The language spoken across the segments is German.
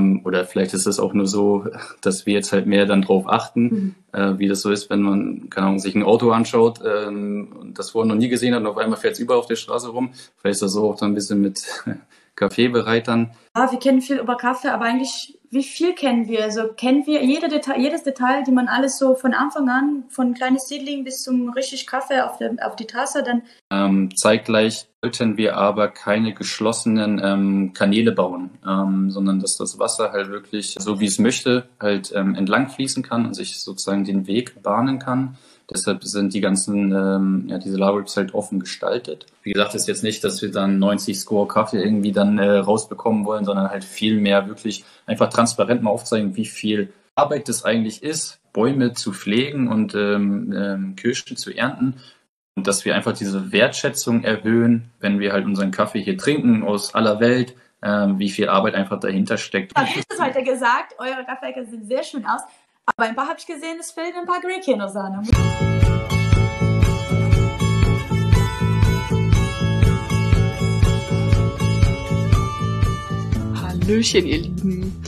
Ähm, oder vielleicht ist es auch nur so, dass wir jetzt halt mehr dann drauf achten, mhm. äh, wie das so ist, wenn man, keine Ahnung, sich ein Auto anschaut ähm, und das vorher noch nie gesehen hat und auf einmal fährt es über auf der Straße rum. Vielleicht ist das so auch dann ein bisschen mit Kaffeebereitern. Ja, wir kennen viel über Kaffee, aber eigentlich, wie viel kennen wir? Also kennen wir jede Detail, jedes Detail, die man alles so von Anfang an, von kleines Seedling bis zum richtig Kaffee auf, der, auf die Tasse dann. Ähm, zeitgleich wollten wir aber keine geschlossenen ähm, Kanäle bauen, ähm, sondern dass das Wasser halt wirklich so wie es möchte halt ähm, entlang fließen kann und sich sozusagen den Weg bahnen kann. Deshalb sind die ganzen, ähm, ja, diese Libraries halt offen gestaltet. Wie gesagt, ist jetzt nicht, dass wir dann 90 Score Kaffee irgendwie dann äh, rausbekommen wollen, sondern halt viel mehr wirklich einfach transparent mal aufzeigen, wie viel Arbeit das eigentlich ist, Bäume zu pflegen und ähm, ähm, Kirschen zu ernten. Und dass wir einfach diese Wertschätzung erhöhen, wenn wir halt unseren Kaffee hier trinken aus aller Welt, ähm, wie viel Arbeit einfach dahinter steckt. Ich habe es heute gesagt, eure Kaffeeker sehen sehr schön aus. Aber ein paar habe ich gesehen, es fehlen ein paar Grey Keno Sahne. Hallöchen, ihr Lieben.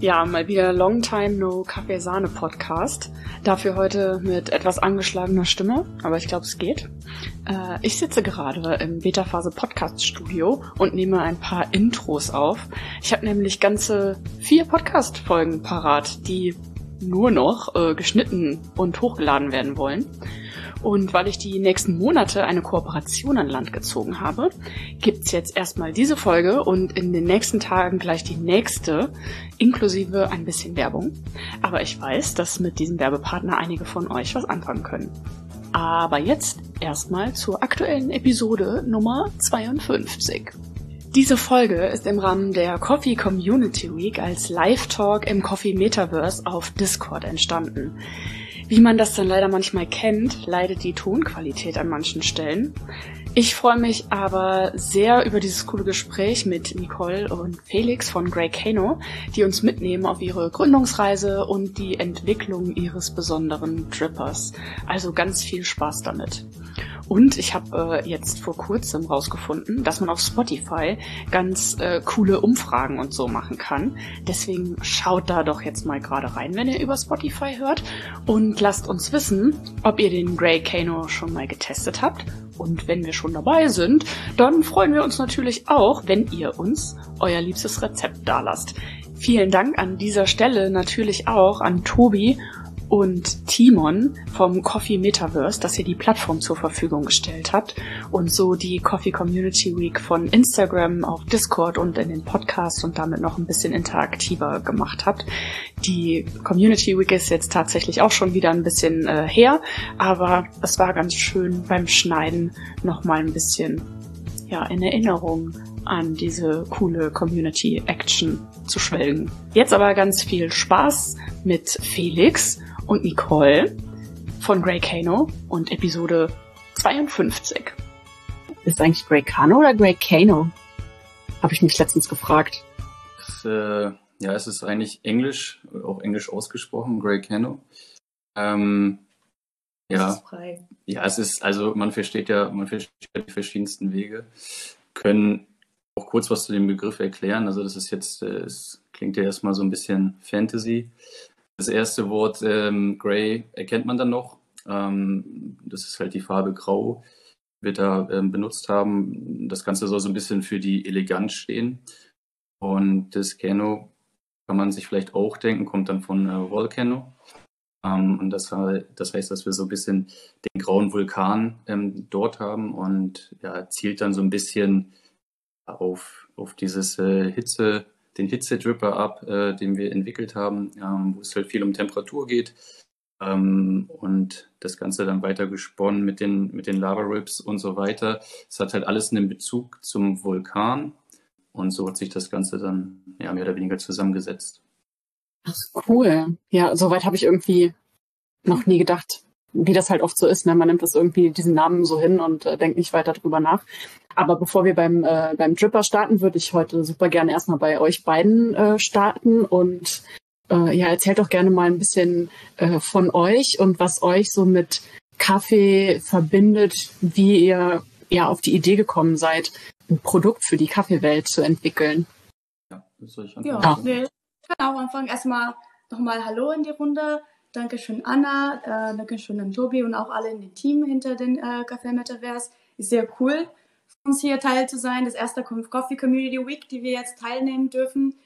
Ja, mal wieder Long Time No Kaffee Sahne Podcast. Dafür heute mit etwas angeschlagener Stimme, aber ich glaube, es geht. Äh, ich sitze gerade im Beta-Phase Podcast Studio und nehme ein paar Intros auf. Ich habe nämlich ganze vier Podcast-Folgen parat, die nur noch äh, geschnitten und hochgeladen werden wollen. Und weil ich die nächsten Monate eine Kooperation an Land gezogen habe, gibt's jetzt erstmal diese Folge und in den nächsten Tagen gleich die nächste, inklusive ein bisschen Werbung. Aber ich weiß, dass mit diesem Werbepartner einige von euch was anfangen können. Aber jetzt erstmal zur aktuellen Episode Nummer 52. Diese Folge ist im Rahmen der Coffee Community Week als Live-Talk im Coffee Metaverse auf Discord entstanden. Wie man das dann leider manchmal kennt, leidet die Tonqualität an manchen Stellen. Ich freue mich aber sehr über dieses coole Gespräch mit Nicole und Felix von Grey Kano, die uns mitnehmen auf ihre Gründungsreise und die Entwicklung ihres besonderen Drippers. Also ganz viel Spaß damit. Und ich habe äh, jetzt vor kurzem rausgefunden, dass man auf Spotify ganz äh, coole Umfragen und so machen kann. Deswegen schaut da doch jetzt mal gerade rein, wenn ihr über Spotify hört und lasst uns wissen, ob ihr den Grey Kano schon mal getestet habt und wenn wir schon dabei sind, dann freuen wir uns natürlich auch, wenn ihr uns euer liebstes Rezept dalasst. Vielen Dank an dieser Stelle natürlich auch an Tobi und Timon vom Coffee Metaverse, dass ihr die Plattform zur Verfügung gestellt habt und so die Coffee Community Week von Instagram auf Discord und in den Podcasts und damit noch ein bisschen interaktiver gemacht habt. Die Community Week ist jetzt tatsächlich auch schon wieder ein bisschen äh, her, aber es war ganz schön beim Schneiden nochmal ein bisschen ja, in Erinnerung an diese coole Community Action zu schwelgen. Jetzt aber ganz viel Spaß mit Felix und Nicole von Grey Kano und Episode 52. Ist es eigentlich Grey Kano oder Grey Kano? Habe ich mich letztens gefragt. Das, äh, ja, es ist eigentlich Englisch, auch Englisch ausgesprochen, Grey Kano. Ähm, ja, ja, es ist, also man versteht ja, man versteht die verschiedensten Wege. Können auch kurz was zu dem Begriff erklären. Also das ist jetzt, äh, es klingt ja erstmal so ein bisschen Fantasy. Das erste Wort ähm, Grey erkennt man dann noch. Ähm, das ist halt die Farbe Grau, wird da ähm, benutzt haben. Das Ganze soll so ein bisschen für die Eleganz stehen. Und das Cano kann man sich vielleicht auch denken, kommt dann von äh, Volcano. Ähm, und das, das, heißt, dass wir so ein bisschen den grauen Vulkan ähm, dort haben und ja, zielt dann so ein bisschen auf, auf dieses äh, Hitze, den Hitze-Dripper ab, äh, den wir entwickelt haben, ähm, wo es halt viel um Temperatur geht. Ähm, und das Ganze dann weiter gesponnen mit den, mit den Lava-Rips und so weiter. Es hat halt alles einen Bezug zum Vulkan. Und so hat sich das Ganze dann ja, mehr oder weniger zusammengesetzt. Ach, cool. Ja, soweit habe ich irgendwie noch nie gedacht wie das halt oft so ist, ne? man nimmt das irgendwie diesen Namen so hin und äh, denkt nicht weiter drüber nach. Aber bevor wir beim, äh, beim Dripper starten, würde ich heute super gerne erstmal bei euch beiden äh, starten und äh, ja, erzählt doch gerne mal ein bisschen äh, von euch und was euch so mit Kaffee verbindet, wie ihr ja auf die Idee gekommen seid, ein Produkt für die Kaffeewelt zu entwickeln. Ja, das soll ich ja, nee. Ich kann auch anfangen. Erstmal nochmal Hallo in die Runde. Dankeschön Anna, äh, Dankeschön an Tobi und auch alle in dem Team hinter den äh, Café Metaverse. Ist sehr cool, für uns hier Teil zu sein. Das erste Coffee Community Week, die wir jetzt teilnehmen dürfen.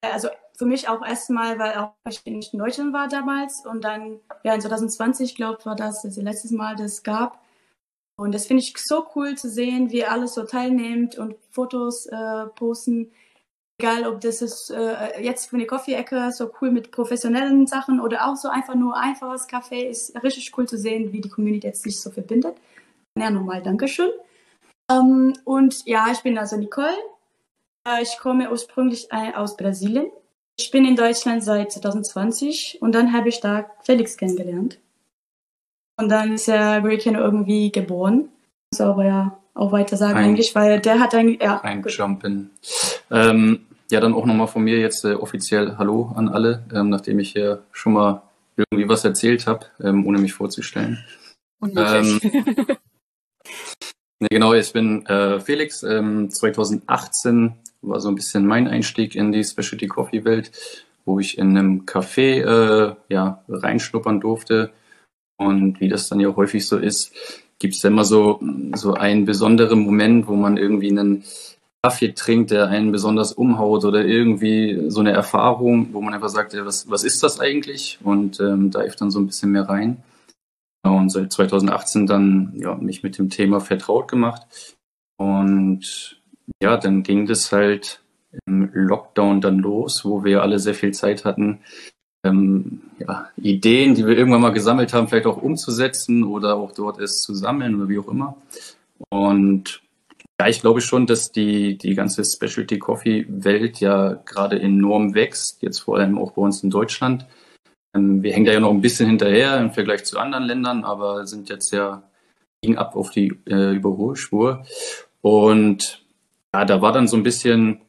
Äh, also für mich auch erstmal, weil auch ich in Deutschland war damals und dann, ja, in 2020, glaube ich, war das das letzte Mal, das es gab. Und das finde ich so cool zu sehen, wie alles so teilnimmt und Fotos äh, posten Egal, ob das ist äh, jetzt für eine Kaffee-Ecke so cool mit professionellen Sachen oder auch so einfach nur einfaches Kaffee, ist richtig cool zu sehen, wie die Community jetzt sich so verbindet. Ja, nochmal Dankeschön. Ähm, und ja, ich bin also Nicole. Äh, ich komme ursprünglich aus Brasilien. Ich bin in Deutschland seit 2020 und dann habe ich da Felix kennengelernt. Und dann ist er Hurricane irgendwie geboren. So, aber ja, auch weiter sagen ein, eigentlich, weil der hat eigentlich, ja. Ein Jumpen. Ähm, ja, dann auch nochmal von mir jetzt äh, offiziell Hallo an alle, ähm, nachdem ich hier schon mal irgendwie was erzählt habe, ähm, ohne mich vorzustellen. Ähm, ne, genau, ich bin äh, Felix. 2018 ähm, war so ein bisschen mein Einstieg in die Specialty Coffee Welt, wo ich in einem Café äh, ja, reinschnuppern durfte. Und wie das dann ja häufig so ist, gibt es immer so, so einen besonderen Moment, wo man irgendwie einen Kaffee trinkt, der einen besonders umhaut oder irgendwie so eine Erfahrung, wo man einfach sagt, ja, was, was ist das eigentlich? Und ähm, da dann so ein bisschen mehr rein. Und seit 2018 dann ja, mich mit dem Thema vertraut gemacht. Und ja, dann ging das halt im Lockdown dann los, wo wir alle sehr viel Zeit hatten, ähm, ja, Ideen, die wir irgendwann mal gesammelt haben, vielleicht auch umzusetzen oder auch dort es zu sammeln oder wie auch immer. Und ja, ich glaube schon, dass die, die ganze Specialty Coffee Welt ja gerade enorm wächst, jetzt vor allem auch bei uns in Deutschland. Ähm, wir hängen da ja noch ein bisschen hinterher im Vergleich zu anderen Ländern, aber sind jetzt ja ging ab auf die äh, Überholspur. Und ja, da war dann so ein bisschen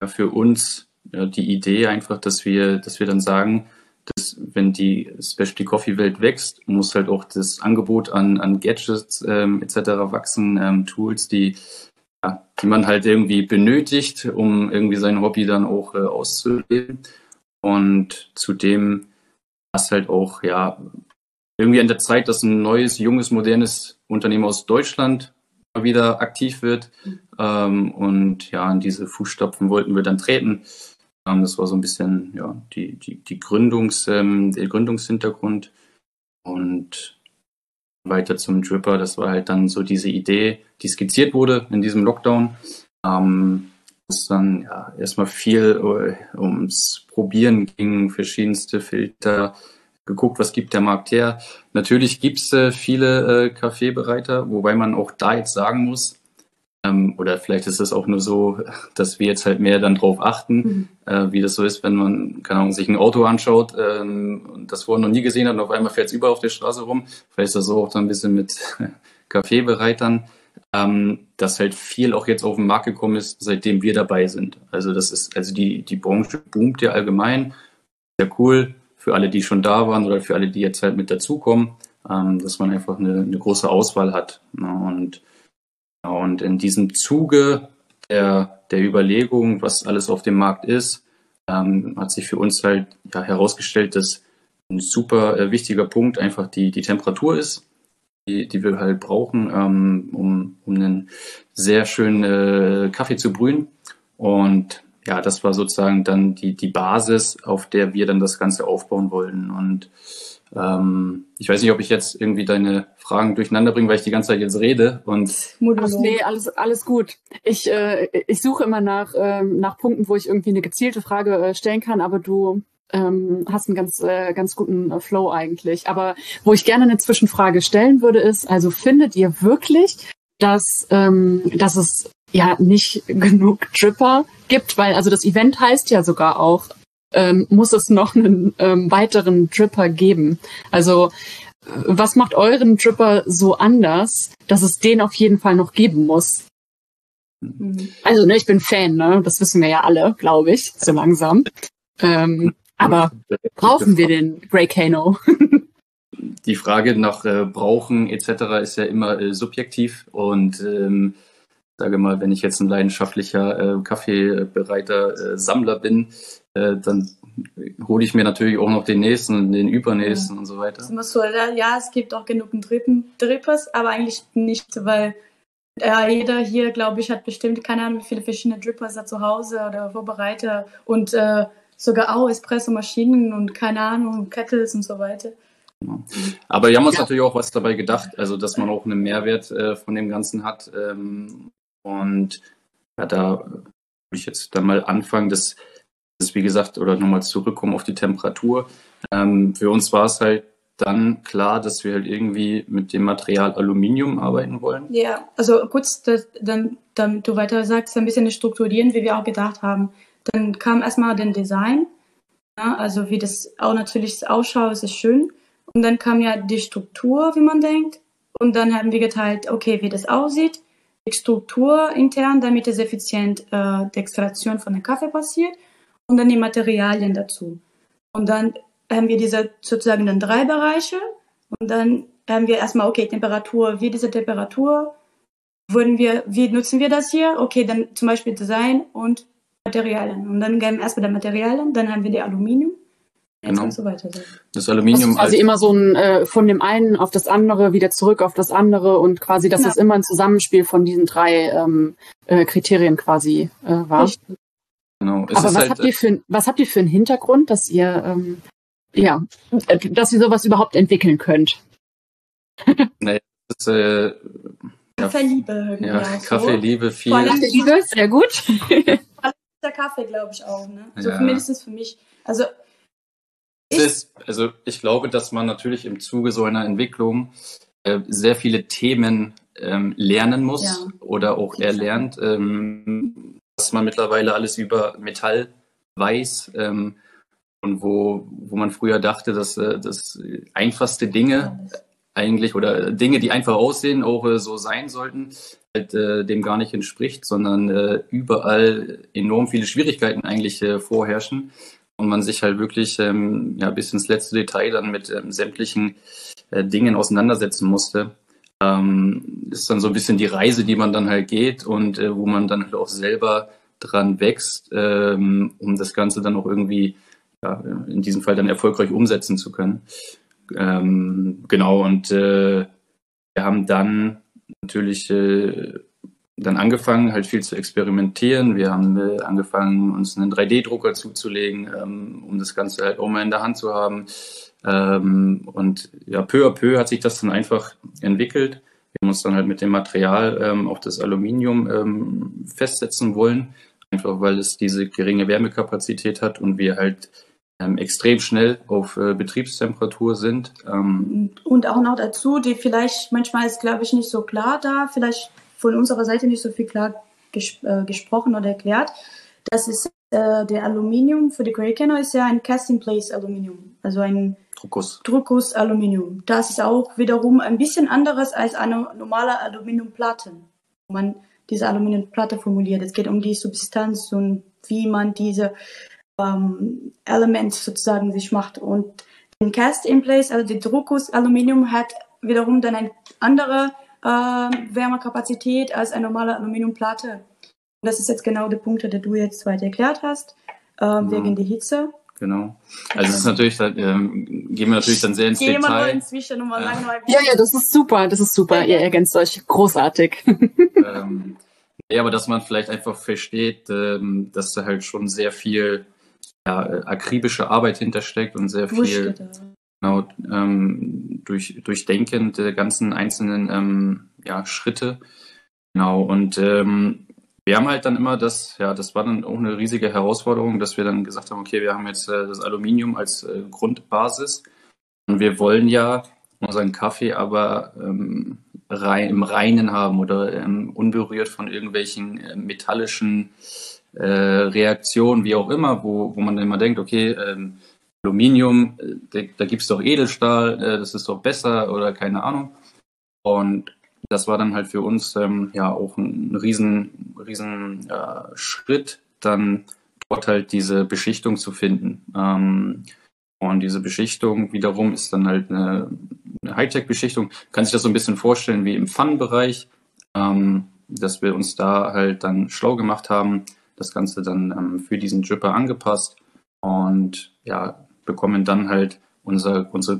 ja, für uns ja, die Idee einfach, dass wir, dass wir dann sagen, dass wenn die Specialty Coffee Welt wächst, muss halt auch das Angebot an, an Gadgets ähm, etc. wachsen, ähm, Tools, die, ja, die man halt irgendwie benötigt, um irgendwie sein Hobby dann auch äh, auszuleben. Und zudem war es halt auch, ja, irgendwie an der Zeit, dass ein neues, junges, modernes Unternehmen aus Deutschland wieder aktiv wird. Ähm, und ja, in diese Fußstapfen wollten wir dann treten. Das war so ein bisschen ja, die, die, die Gründungs, ähm, der Gründungshintergrund. Und weiter zum Dripper, das war halt dann so diese Idee, die skizziert wurde in diesem Lockdown. Ähm, es dann ja, erstmal viel äh, ums Probieren ging, verschiedenste Filter, geguckt, was gibt der Markt her. Natürlich gibt es äh, viele äh, Kaffeebereiter, wobei man auch da jetzt sagen muss, ähm, oder vielleicht ist es auch nur so, dass wir jetzt halt mehr dann drauf achten, mhm. äh, wie das so ist, wenn man, keine Ahnung, sich ein Auto anschaut ähm, und das vorher noch nie gesehen hat und auf einmal fährt es über auf der Straße rum. Vielleicht ist das so auch dann ein bisschen mit Kaffeebereitern, ähm, dass halt viel auch jetzt auf den Markt gekommen ist, seitdem wir dabei sind. Also das ist, also die, die Branche boomt ja allgemein. Sehr cool für alle, die schon da waren oder für alle, die jetzt halt mit dazukommen, ähm, dass man einfach eine, eine große Auswahl hat. Ne? Und und in diesem Zuge der, der Überlegung, was alles auf dem Markt ist, ähm, hat sich für uns halt ja, herausgestellt, dass ein super äh, wichtiger Punkt einfach die, die Temperatur ist, die, die wir halt brauchen, ähm, um, um einen sehr schönen äh, Kaffee zu brühen. Und ja, das war sozusagen dann die, die Basis, auf der wir dann das Ganze aufbauen wollten. Und ähm, ich weiß nicht, ob ich jetzt irgendwie deine Fragen durcheinander bringe, weil ich die ganze Zeit jetzt rede und Ach, nee, alles alles gut. Ich äh, ich suche immer nach äh, nach Punkten, wo ich irgendwie eine gezielte Frage äh, stellen kann, aber du ähm, hast einen ganz äh, ganz guten äh, Flow eigentlich. Aber wo ich gerne eine Zwischenfrage stellen würde, ist: Also findet ihr wirklich, dass ähm, dass es ja nicht genug Dripper gibt, weil also das Event heißt ja sogar auch ähm, muss es noch einen ähm, weiteren Dripper geben. Also was macht euren Dripper so anders, dass es den auf jeden Fall noch geben muss? Mhm. Also, ne, ich bin Fan, ne? Das wissen wir ja alle, glaube ich, so langsam. Ähm, aber brauchen wir den Grey Kano? Die Frage nach äh, Brauchen etc. ist ja immer äh, subjektiv und ähm, sage mal, wenn ich jetzt ein leidenschaftlicher äh, Kaffeebereiter äh, Sammler bin, äh, dann hole ich mir natürlich auch noch den nächsten und den übernächsten ja. und so weiter. So, ja, es gibt auch genug Drippers, aber eigentlich nicht, weil ja, jeder hier, glaube ich, hat bestimmt, keine Ahnung, wie viele verschiedene Drippers da zu Hause oder Vorbereiter und äh, sogar auch Espresso-Maschinen und keine Ahnung, Kettles und so weiter. Genau. Aber wir haben uns ja. natürlich auch was dabei gedacht, also dass man auch einen Mehrwert äh, von dem Ganzen hat. Ähm, und ja, da würde ich jetzt dann mal anfangen, dass das, wie gesagt, oder nochmal zurückkommen auf die Temperatur. Ähm, für uns war es halt dann klar, dass wir halt irgendwie mit dem Material Aluminium arbeiten wollen. Ja, also kurz, das, dann, damit du weiter sagst, ein bisschen strukturieren, wie wir auch gedacht haben. Dann kam erstmal den Design, ja, also wie das auch natürlich ausschaut, ist schön. Und dann kam ja die Struktur, wie man denkt. Und dann haben wir geteilt, okay, wie das aussieht, die Struktur intern, damit es effizient äh, die Extraktion von dem Kaffee passiert und dann die Materialien dazu. Und dann haben wir diese sozusagen dann drei Bereiche und dann haben wir erstmal, okay, Temperatur, wie diese Temperatur, würden wir, wie nutzen wir das hier? Okay, dann zum Beispiel Design und Materialien. Und dann gehen wir erstmal die Materialien, dann haben wir die Aluminium. Genau. Und so weiter. Das Aluminium. Also quasi immer so ein äh, von dem einen auf das andere, wieder zurück auf das andere und quasi, dass ja. das immer ein Zusammenspiel von diesen drei ähm, äh, Kriterien quasi äh, war. Richtig. Genau. Es Aber was, halt, habt ihr für, was habt ihr für einen Hintergrund, dass ihr, ähm, ja, dass ihr sowas überhaupt entwickeln könnt? naja, das ist, äh, Kaffeeliebe. Ja, ja Kaffeeliebe, viel. Kaffeeliebe, sehr gut. der Kaffee, glaube ich auch, ne? So ja. mindestens für mich. Also, ich, ist, also ich glaube, dass man natürlich im Zuge so einer Entwicklung äh, sehr viele Themen ähm, lernen muss ja. oder auch erlernt. Ähm, was man mittlerweile alles über Metall weiß ähm, und wo, wo man früher dachte, dass äh, das einfachste Dinge eigentlich oder Dinge, die einfach aussehen, auch äh, so sein sollten, halt, äh, dem gar nicht entspricht, sondern äh, überall enorm viele Schwierigkeiten eigentlich äh, vorherrschen und man sich halt wirklich ähm, ja, bis ins letzte Detail dann mit ähm, sämtlichen äh, Dingen auseinandersetzen musste ähm, ist dann so ein bisschen die Reise, die man dann halt geht und äh, wo man dann halt auch selber dran wächst, ähm, um das Ganze dann auch irgendwie, ja, in diesem Fall dann erfolgreich umsetzen zu können. Ähm, genau, und äh, wir haben dann natürlich äh, dann angefangen, halt viel zu experimentieren. Wir haben äh, angefangen, uns einen 3D-Drucker zuzulegen, ähm, um das Ganze halt auch mal in der Hand zu haben. Ähm, und ja, peu à peu hat sich das dann einfach entwickelt. Wir haben uns dann halt mit dem Material ähm, auch das Aluminium ähm, festsetzen wollen, einfach weil es diese geringe Wärmekapazität hat und wir halt ähm, extrem schnell auf äh, Betriebstemperatur sind. Ähm, und auch noch dazu, die vielleicht, manchmal ist glaube ich nicht so klar da, vielleicht von unserer Seite nicht so viel klar ges äh, gesprochen oder erklärt. Das ist äh, der Aluminium für die Canner ist ja ein Cast-in-Place-Aluminium, also ein Druckguss. Druckguss Aluminium. Das ist auch wiederum ein bisschen anderes als eine normale Aluminiumplatte, man diese Aluminiumplatte formuliert. Es geht um die Substanz und wie man diese ähm, Elemente sozusagen sich macht. Und den Cast-in-Place, also die Druckguss Aluminium hat wiederum dann eine andere äh, Wärmekapazität als eine normale Aluminiumplatte. Und das ist jetzt genau der Punkt, den du jetzt weiter erklärt hast, äh, ja. wegen der Hitze. Genau. Also es ist natürlich, ähm, gehen wir natürlich dann sehr ins Gehen Detail. Gehen wir inzwischen nochmal ja. lang Ja, ja, das ist super, das ist super. Ihr ergänzt euch großartig. ähm, ja, aber dass man vielleicht einfach versteht, ähm, dass da halt schon sehr viel ja, akribische Arbeit hintersteckt und sehr viel genau, ähm, durch, durchdenken der ganzen einzelnen ähm, ja, Schritte. Genau, und ähm, wir haben halt dann immer das, ja, das war dann auch eine riesige Herausforderung, dass wir dann gesagt haben, okay, wir haben jetzt äh, das Aluminium als äh, Grundbasis und wir wollen ja unseren Kaffee aber ähm, rein, im Reinen haben oder ähm, unberührt von irgendwelchen äh, metallischen äh, Reaktionen, wie auch immer, wo, wo man dann immer denkt, okay, ähm, Aluminium, äh, da, da gibt es doch Edelstahl, äh, das ist doch besser oder keine Ahnung. Und das war dann halt für uns ähm, ja auch ein riesen, riesen äh, Schritt, dann dort halt diese Beschichtung zu finden. Ähm, und diese Beschichtung wiederum ist dann halt eine, eine Hightech-Beschichtung. Kann sich das so ein bisschen vorstellen wie im Fun-Bereich, ähm, dass wir uns da halt dann schlau gemacht haben, das Ganze dann ähm, für diesen Dripper angepasst und ja, bekommen dann halt unser, unsere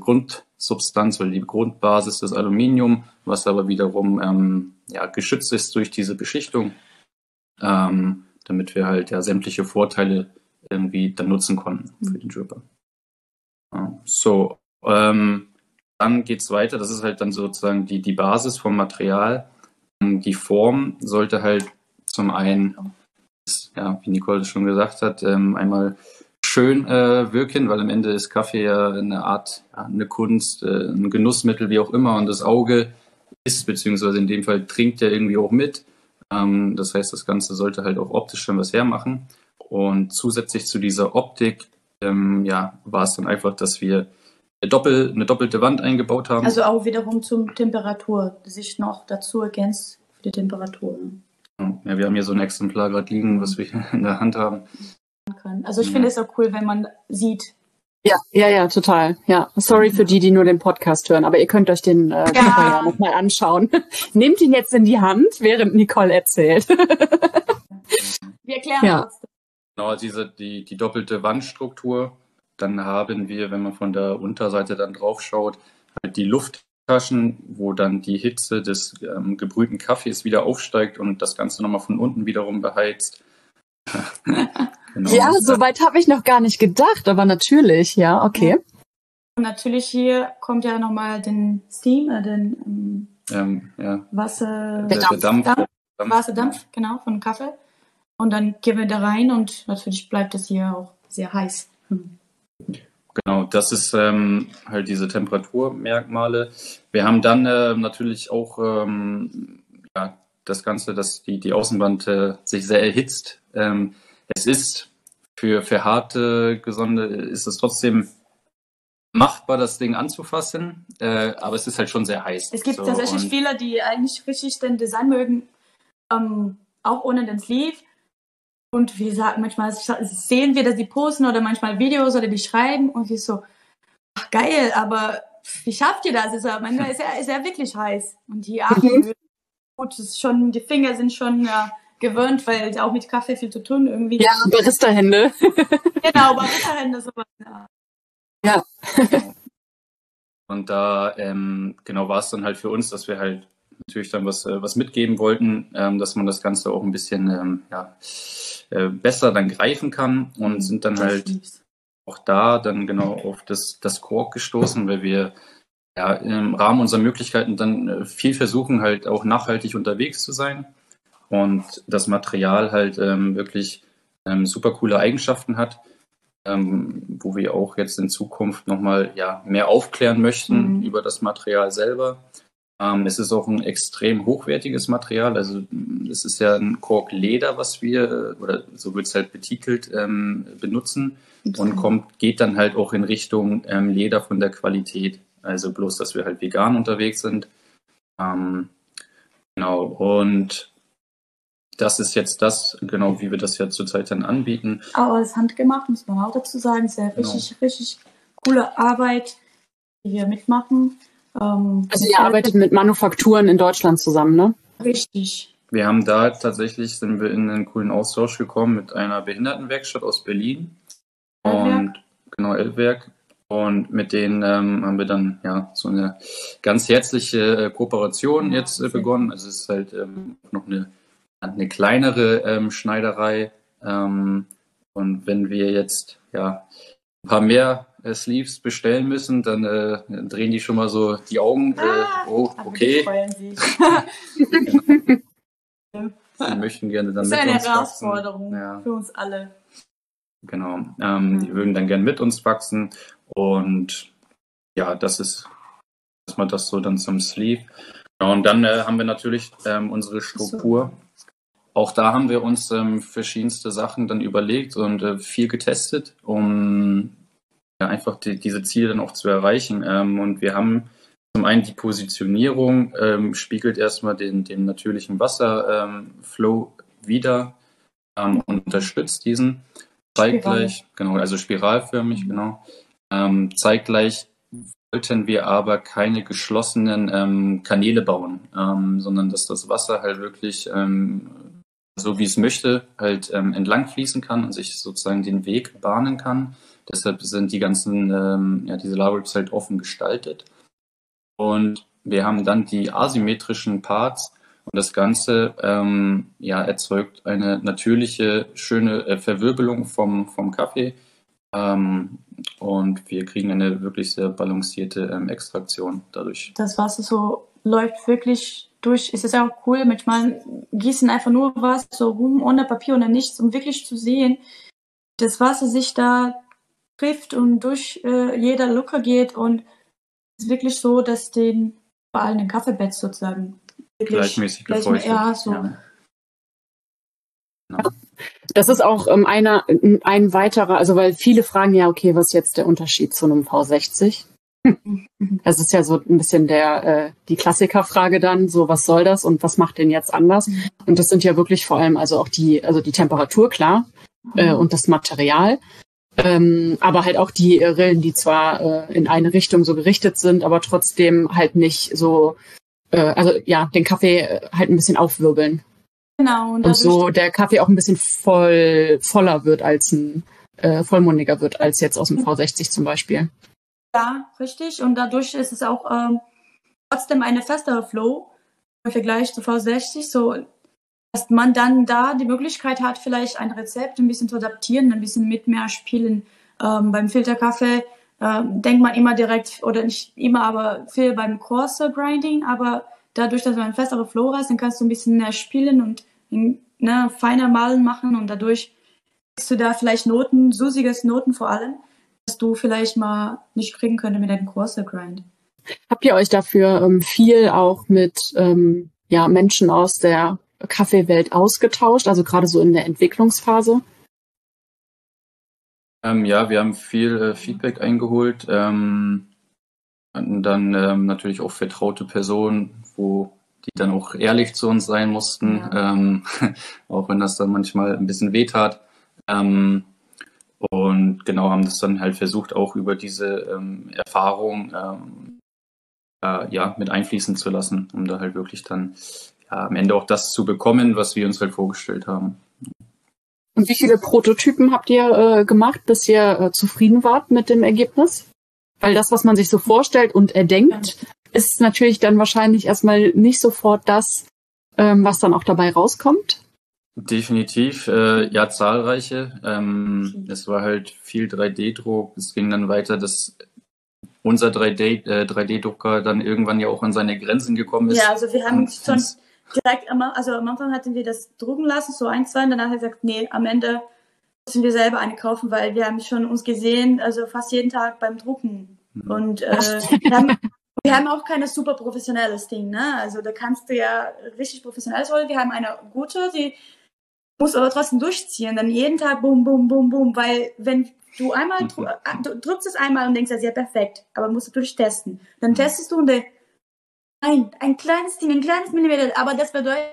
Grundsubstanz oder die Grundbasis des Aluminium, was aber wiederum ähm, ja, geschützt ist durch diese Beschichtung, ähm, damit wir halt ja sämtliche Vorteile irgendwie dann nutzen konnten für den Dripper. So, ähm, dann geht's weiter. Das ist halt dann sozusagen die, die Basis vom Material. Die Form sollte halt zum einen, ja, wie Nicole schon gesagt hat, ähm, einmal schön äh, wirken, weil am Ende ist Kaffee ja eine Art, ja, eine Kunst, äh, ein Genussmittel, wie auch immer. Und das Auge isst, beziehungsweise in dem Fall trinkt er irgendwie auch mit. Ähm, das heißt, das Ganze sollte halt auch optisch schon was hermachen. Und zusätzlich zu dieser Optik, ähm, ja, war es dann einfach, dass wir eine, Doppel, eine doppelte Wand eingebaut haben. Also auch wiederum zum Temperatur, sich noch dazu ergänzt für die Temperatur. Ja, wir haben hier so ein Exemplar gerade liegen, was wir in der Hand haben kann. Also ich ja. finde es auch cool, wenn man sieht. Ja, ja, ja, total. Ja, sorry für die, die nur den Podcast hören, aber ihr könnt euch den äh, ja. ja nochmal anschauen. Nehmt ihn jetzt in die Hand, während Nicole erzählt. wir erklären ja. das. Genau, diese, die, die doppelte Wandstruktur. Dann haben wir, wenn man von der Unterseite dann drauf schaut, halt die Lufttaschen, wo dann die Hitze des ähm, gebrühten Kaffees wieder aufsteigt und das Ganze nochmal von unten wiederum beheizt. Genau. Ja, so weit habe ich noch gar nicht gedacht, aber natürlich, ja, okay. Und natürlich hier kommt ja nochmal den Steam, äh, den ähm, ja. Wasser, der, der Dampf, Dampf, Dampf, Wasserdampf, genau, von Kaffee. Und dann gehen wir da rein und natürlich bleibt es hier auch sehr heiß. Hm. Genau, das ist ähm, halt diese Temperaturmerkmale. Wir haben dann äh, natürlich auch ähm, ja, das Ganze, dass die, die Außenwand äh, sich sehr erhitzt. Ähm, es ist für, für harte Gesonde ist es trotzdem machbar, das Ding anzufassen, äh, aber es ist halt schon sehr heiß. Es gibt so, tatsächlich viele, die eigentlich richtig den Design mögen, ähm, auch ohne den Sleeve. Und wie gesagt, manchmal sehen wir, dass die posten oder manchmal Videos oder die schreiben und wir so, ach geil, aber wie schafft ihr das? Ist er, manchmal ist er, ist er wirklich heiß. Und die Arme, mhm. gut, ist schon, die Finger sind schon ja, gewöhnt, weil auch mit Kaffee viel zu tun irgendwie. Ja, Barista-Hände. genau, Barista-Hände sowas. Ja. ja. Und da ähm, genau war es dann halt für uns, dass wir halt natürlich dann was, äh, was mitgeben wollten, ähm, dass man das Ganze auch ein bisschen ähm, ja, äh, besser dann greifen kann und mhm. sind dann halt auch da dann genau auf das, das Kork gestoßen, weil wir ja im Rahmen unserer Möglichkeiten dann äh, viel versuchen, halt auch nachhaltig unterwegs zu sein und das Material halt ähm, wirklich ähm, super coole Eigenschaften hat, ähm, wo wir auch jetzt in Zukunft nochmal ja, mehr aufklären möchten mhm. über das Material selber. Ähm, es ist auch ein extrem hochwertiges Material, also es ist ja ein Korkleder, was wir, oder so wird es halt betitelt, ähm, benutzen und kommt, geht dann halt auch in Richtung ähm, Leder von der Qualität. Also bloß, dass wir halt vegan unterwegs sind. Genau, und das ist jetzt das, genau wie wir das ja zurzeit dann anbieten. Aber alles handgemacht, muss man auch dazu sagen. Sehr genau. richtig, richtig coole Arbeit, die wir mitmachen. Ähm, also ihr arbeitet mit Manufakturen in Deutschland zusammen, ne? Richtig. Wir haben da tatsächlich, sind wir in einen coolen Austausch gekommen mit einer Behindertenwerkstatt aus Berlin. Und genau, Elbwerk. Und mit denen ähm, haben wir dann ja so eine ganz herzliche äh, Kooperation jetzt äh, begonnen. Also es ist halt ähm, noch eine eine kleinere ähm, Schneiderei. Ähm, und wenn wir jetzt ja ein paar mehr äh, Sleeves bestellen müssen, dann äh, drehen die schon mal so die Augen. Äh, ah, oh, okay. Sie möchten gerne dann das mit ist eine Herausforderung ja. für uns alle. Genau. Ähm, die würden dann gerne mit uns wachsen. Und ja, das ist erstmal das so dann zum Sleeve. Ja, und dann äh, haben wir natürlich ähm, unsere Struktur. So auch da haben wir uns ähm, verschiedenste Sachen dann überlegt und äh, viel getestet, um ja, einfach die, diese Ziele dann auch zu erreichen. Ähm, und wir haben zum einen die Positionierung, ähm, spiegelt erstmal den, den natürlichen Wasserflow wieder ähm, und unterstützt diesen. Zeitgleich, genau, also spiralförmig, mhm. genau. Ähm, zeitgleich wollten wir aber keine geschlossenen ähm, Kanäle bauen, ähm, sondern dass das Wasser halt wirklich ähm, so wie es möchte, halt ähm, entlang fließen kann und sich sozusagen den Weg bahnen kann. Deshalb sind die ganzen, ähm, ja, diese Larryps halt offen gestaltet. Und wir haben dann die asymmetrischen Parts und das Ganze ähm, ja, erzeugt eine natürliche, schöne äh, Verwirbelung vom, vom Kaffee. Ähm, und wir kriegen eine wirklich sehr balancierte ähm, Extraktion dadurch. Das Wasser so läuft wirklich durch. Es ist auch cool, manchmal gießen einfach nur Wasser so rum, ohne Papier, ohne nichts, um wirklich zu sehen, das Wasser sich da trifft und durch äh, jeder Luke geht und es ist wirklich so, dass den vor allem im Kaffeebett sozusagen wirklich gleichmäßig gefeuchtet. Ja, so. Ja. Das ist auch ähm, einer, ein weiterer, also weil viele fragen ja, okay, was ist jetzt der Unterschied zu einem V60? Mhm. Das ist ja so ein bisschen der äh, die Klassikerfrage dann, so was soll das und was macht den jetzt anders? Mhm. Und das sind ja wirklich vor allem also auch die, also die Temperatur, klar, äh, mhm. und das Material. Ähm, aber halt auch die Rillen, die zwar äh, in eine Richtung so gerichtet sind, aber trotzdem halt nicht so, äh, also ja, den Kaffee äh, halt ein bisschen aufwirbeln. Genau. Und, und so der Kaffee auch ein bisschen voll voller wird als ein äh, vollmundiger wird als jetzt aus dem V60 zum Beispiel. Ja, richtig. Und dadurch ist es auch ähm, trotzdem eine festere Flow im Vergleich zu V60. So dass man dann da die Möglichkeit hat, vielleicht ein Rezept ein bisschen zu adaptieren, ein bisschen mit mehr spielen. Ähm, beim Filterkaffee äh, denkt man immer direkt, oder nicht immer, aber viel beim Coarser Grinding, aber dadurch, dass du ein festere Flow hast, dann kannst du ein bisschen mehr spielen und ne, feiner malen machen und dadurch kriegst du da vielleicht Noten, susiges Noten vor allem, du vielleicht mal nicht kriegen könntest mit einem Coarser Grind. Habt ihr euch dafür ähm, viel auch mit ähm, ja, Menschen aus der Kaffeewelt ausgetauscht, also gerade so in der Entwicklungsphase? Ähm, ja, wir haben viel äh, Feedback eingeholt. Ähm, hatten dann ähm, natürlich auch vertraute Personen, wo die dann auch ehrlich zu uns sein mussten, ja. ähm, auch wenn das dann manchmal ein bisschen wehtat. Ähm, und genau haben das dann halt versucht, auch über diese ähm, Erfahrung ähm, äh, ja, mit einfließen zu lassen, um da halt wirklich dann ja, am Ende auch das zu bekommen, was wir uns halt vorgestellt haben. Und wie viele Prototypen habt ihr äh, gemacht, bis ihr äh, zufrieden wart mit dem Ergebnis? Weil das, was man sich so vorstellt und erdenkt, ist natürlich dann wahrscheinlich erstmal nicht sofort das, ähm, was dann auch dabei rauskommt. Definitiv, äh, ja, zahlreiche. Ähm, es war halt viel 3D-Druck. Es ging dann weiter, dass unser 3D, äh, 3D-Drucker dann irgendwann ja auch an seine Grenzen gekommen ist. Ja, also wir haben schon direkt am, also am Anfang hatten wir das drucken lassen, so ein, zwei, und danach hat er gesagt, nee, am Ende müssen wir selber eine kaufen, weil wir haben schon uns gesehen, also fast jeden Tag beim Drucken. Mhm. Und äh, wir, haben, wir haben auch keine super professionelles Ding, ne? Also da kannst du ja richtig professionelles holen. Wir haben eine gute, die muss aber trotzdem durchziehen, dann jeden Tag bum, bum, bum, bum, weil wenn du einmal mhm. du drückst es einmal und denkst, das ist ja perfekt, aber musst du durchtesten. Dann mhm. testest du und ein, ein kleines Ding, ein kleines Millimeter, aber das bedeutet,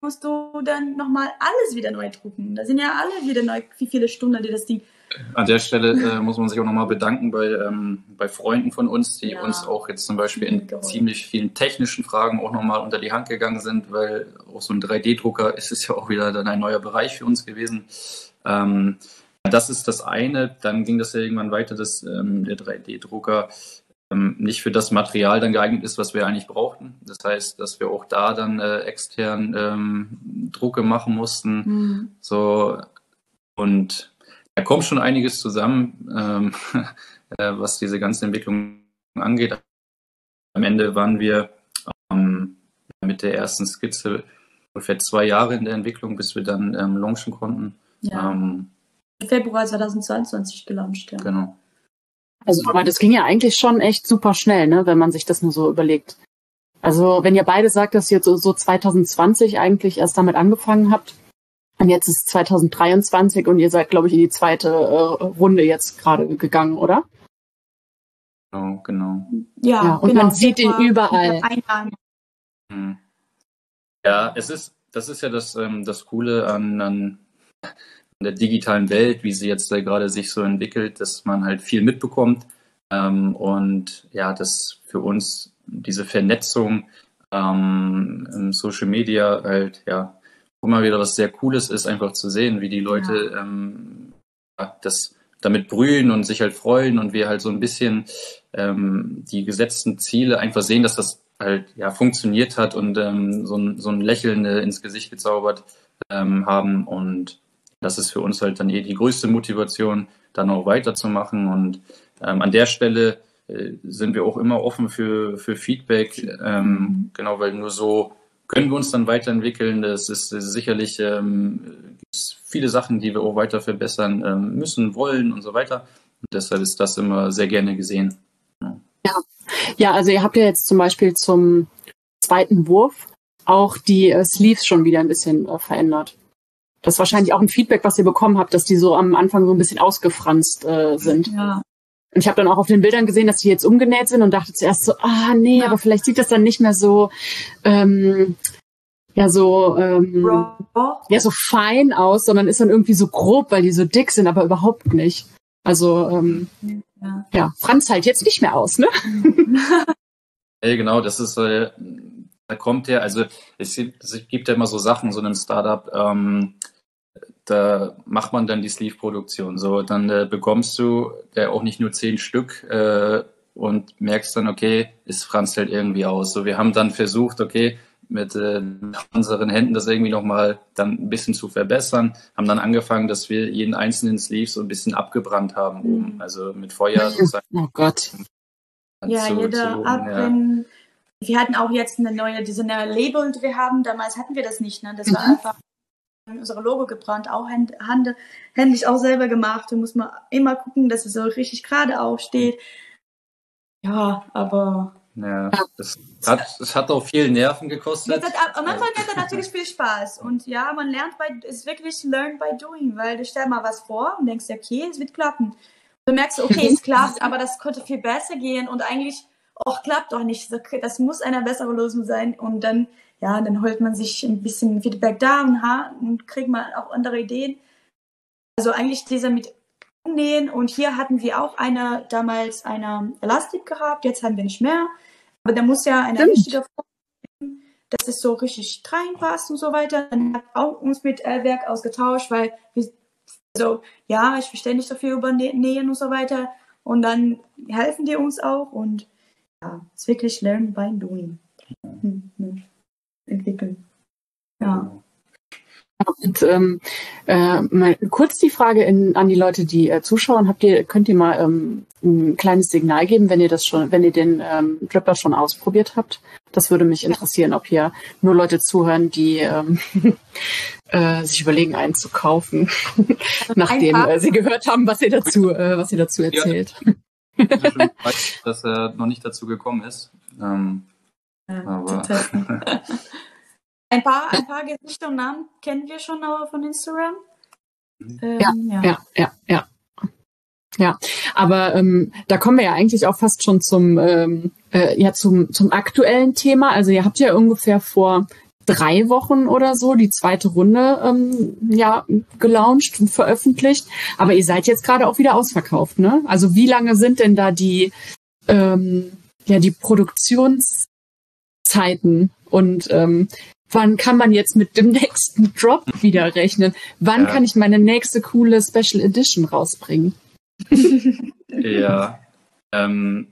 musst du dann nochmal alles wieder neu drucken. Da sind ja alle wieder neu, wie viele Stunden die das Ding. An der Stelle äh, muss man sich auch nochmal bedanken bei, ähm, bei Freunden von uns, die ja. uns auch jetzt zum Beispiel in ziemlich vielen technischen Fragen auch nochmal unter die Hand gegangen sind, weil auch so ein 3D-Drucker ist es ja auch wieder dann ein neuer Bereich für uns gewesen. Ähm, das ist das eine. Dann ging das ja irgendwann weiter, dass ähm, der 3D-Drucker ähm, nicht für das Material dann geeignet ist, was wir eigentlich brauchten. Das heißt, dass wir auch da dann äh, extern ähm, Drucke machen mussten. Mhm. So und da kommt schon einiges zusammen, ähm, äh, was diese ganze Entwicklung angeht. Am Ende waren wir ähm, mit der ersten Skizze ungefähr zwei Jahre in der Entwicklung, bis wir dann ähm, launchen konnten. Ja. Ähm, Februar 2022 gelauncht, ja. Genau. Also, aber das ging ja eigentlich schon echt super schnell, ne, wenn man sich das nur so überlegt. Also, wenn ihr beide sagt, dass ihr so, so 2020 eigentlich erst damit angefangen habt, und jetzt ist 2023 und ihr seid, glaube ich, in die zweite äh, Runde jetzt gerade gegangen, oder? Genau, genau. Ja, ja und genau. man sieht ihn überall. Hm. Ja, es ist, das ist ja das, ähm, das Coole an, an der digitalen Welt, wie sie jetzt äh, gerade sich so entwickelt, dass man halt viel mitbekommt ähm, und ja, dass für uns diese Vernetzung ähm, im Social Media halt ja immer wieder was sehr Cooles ist, einfach zu sehen, wie die Leute ja. ähm, das damit brühen und sich halt freuen und wir halt so ein bisschen ähm, die gesetzten Ziele einfach sehen, dass das halt ja funktioniert hat und ähm, so, ein, so ein Lächeln äh, ins Gesicht gezaubert ähm, haben und das ist für uns halt dann eh die größte Motivation, dann auch weiterzumachen und ähm, an der Stelle äh, sind wir auch immer offen für, für Feedback, ähm, genau, weil nur so können wir uns dann weiterentwickeln. Das ist, sicherlich ähm, viele Sachen, die wir auch weiter verbessern ähm, müssen, wollen und so weiter. Und deshalb ist das immer sehr gerne gesehen. Ja. ja. ja, also ihr habt ja jetzt zum Beispiel zum zweiten Wurf auch die äh, Sleeves schon wieder ein bisschen äh, verändert. Das ist wahrscheinlich auch ein Feedback, was ihr bekommen habt, dass die so am Anfang so ein bisschen ausgefranst äh, sind. Ja. Und ich habe dann auch auf den Bildern gesehen, dass die jetzt umgenäht sind und dachte zuerst so, ah nee, ja. aber vielleicht sieht das dann nicht mehr so, ähm, ja so, ähm, ja so fein aus, sondern ist dann irgendwie so grob, weil die so dick sind, aber überhaupt nicht. Also ähm, ja, ja Franz halt jetzt nicht mehr aus, ne? hey, genau, das ist äh, da kommt ja, also es gibt, es gibt ja immer so Sachen, so einem Startup. Ähm, da macht man dann die Sleeve-Produktion. So, dann äh, bekommst du ja auch nicht nur zehn Stück äh, und merkst dann, okay, es franzt halt irgendwie aus. So, wir haben dann versucht, okay, mit äh, unseren Händen das irgendwie nochmal dann ein bisschen zu verbessern, haben dann angefangen, dass wir jeden einzelnen Sleeve so ein bisschen abgebrannt haben oben. Mhm. Also mit Feuer sozusagen. Oh Gott. Ja, zu, jeder zu, ab, ja. wir hatten auch jetzt eine neue, diese neue Label, die wir haben. Damals hatten wir das nicht, ne? Das war mhm. einfach unsere Logo gebrannt, auch hand, hand, händlich auch selber gemacht. Da muss man immer gucken, dass es so richtig gerade aufsteht. Ja, aber. Ja, das hat, das hat auch viel Nerven gekostet. Hat, am Anfang hat er natürlich viel Spaß. Und ja, man lernt bei, es ist wirklich learn by doing, weil du stellst mal was vor und denkst, okay, es wird klappen. Du merkst, okay, es klappt, aber das könnte viel besser gehen und eigentlich, auch klappt doch nicht. Das muss eine bessere Lösung sein. Und dann ja, dann holt man sich ein bisschen Feedback da und, und kriegt man auch andere Ideen. Also eigentlich dieser mit Nähen und hier hatten wir auch eine, damals eine Elastik gehabt, jetzt haben wir nicht mehr. Aber da muss ja eine Stimmt. richtige Form dass es so richtig reinpasst und so weiter. Dann hat auch uns mit Werk ausgetauscht, weil wir so, ja, ich verstehe nicht so viel über Nähen und so weiter. Und dann helfen die uns auch und ja, es ist wirklich Learn by Doing. Hm, hm entwickeln. Ja. Und ähm, äh, mal kurz die Frage in, an die Leute, die äh, zuschauen. Habt ihr, könnt ihr mal ähm, ein kleines Signal geben, wenn ihr das schon, wenn ihr den ähm, Dripper schon ausprobiert habt? Das würde mich interessieren, ob hier nur Leute zuhören, die ähm, äh, sich überlegen, einen zu kaufen, nachdem äh, sie gehört haben, was ihr dazu, äh, was ihr dazu erzählt. Ja. dass er noch nicht dazu gekommen ist. Ähm, aber ein, paar, ein paar Gesichter und Namen kennen wir schon aber von Instagram. Ähm, ja, ja, ja, ja, ja. aber ähm, da kommen wir ja eigentlich auch fast schon zum, ähm, äh, ja, zum, zum aktuellen Thema. Also ihr habt ja ungefähr vor drei Wochen oder so die zweite Runde ähm, ja gelauncht und veröffentlicht. Aber ihr seid jetzt gerade auch wieder ausverkauft, ne? Also wie lange sind denn da die ähm, ja die Produktions Zeiten und ähm, wann kann man jetzt mit dem nächsten Drop wieder rechnen? Wann ja. kann ich meine nächste coole Special Edition rausbringen? ja, ähm,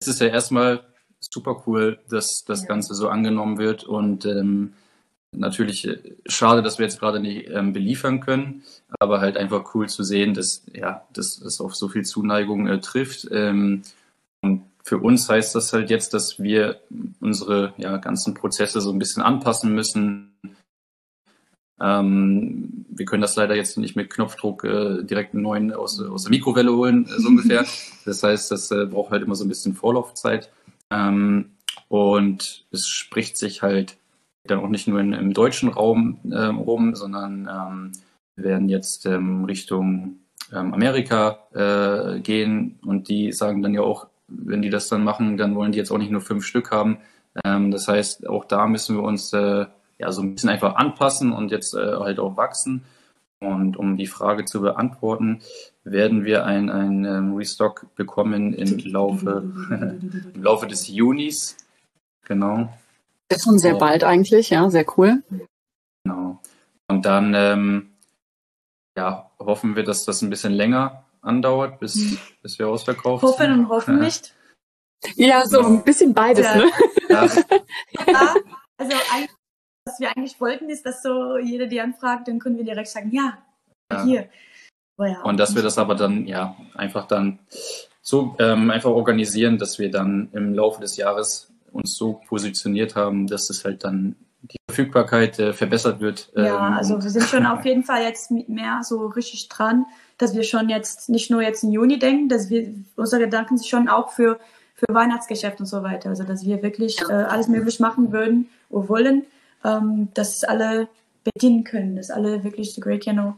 es ist ja erstmal super cool, dass das ja. Ganze so angenommen wird und ähm, natürlich äh, schade, dass wir jetzt gerade nicht ähm, beliefern können, aber halt einfach cool zu sehen, dass ja, dass das auf so viel Zuneigung äh, trifft ähm, für uns heißt das halt jetzt, dass wir unsere ja, ganzen Prozesse so ein bisschen anpassen müssen. Ähm, wir können das leider jetzt nicht mit Knopfdruck äh, direkt einen neuen aus, aus der Mikrowelle holen, äh, so ungefähr. Das heißt, das äh, braucht halt immer so ein bisschen Vorlaufzeit. Ähm, und es spricht sich halt dann auch nicht nur in, im deutschen Raum äh, rum, sondern ähm, wir werden jetzt ähm, Richtung ähm, Amerika äh, gehen und die sagen dann ja auch, wenn die das dann machen, dann wollen die jetzt auch nicht nur fünf Stück haben. Ähm, das heißt, auch da müssen wir uns äh, ja so ein bisschen einfach anpassen und jetzt äh, halt auch wachsen. Und um die Frage zu beantworten, werden wir ein, ein ähm, Restock bekommen im Laufe, im Laufe des Junis. Genau. Das ist schon sehr bald eigentlich, ja, sehr cool. Genau. Und dann ähm, ja, hoffen wir, dass das ein bisschen länger andauert, bis, mhm. bis wir ausverkauft Hoffen sind. und hoffen nicht. Ja, so ein bisschen beides, ja. ne? Ja. ja, also was wir eigentlich wollten, ist, dass so jeder, die anfragt, dann können wir direkt sagen, ja, ja. hier. Ja, und dass wir das aber dann, ja, einfach dann so ähm, einfach organisieren, dass wir dann im Laufe des Jahres uns so positioniert haben, dass es halt dann die Verfügbarkeit äh, verbessert wird. Ja, ähm, also wir sind schon auf jeden Fall jetzt mehr so richtig dran, dass wir schon jetzt nicht nur jetzt im Juni denken, dass wir unsere Gedanken sind schon auch für für Weihnachtsgeschäft und so weiter. Also dass wir wirklich äh, alles möglich machen würden oder wollen, ähm, dass alle bedienen können, dass alle wirklich die Great Piano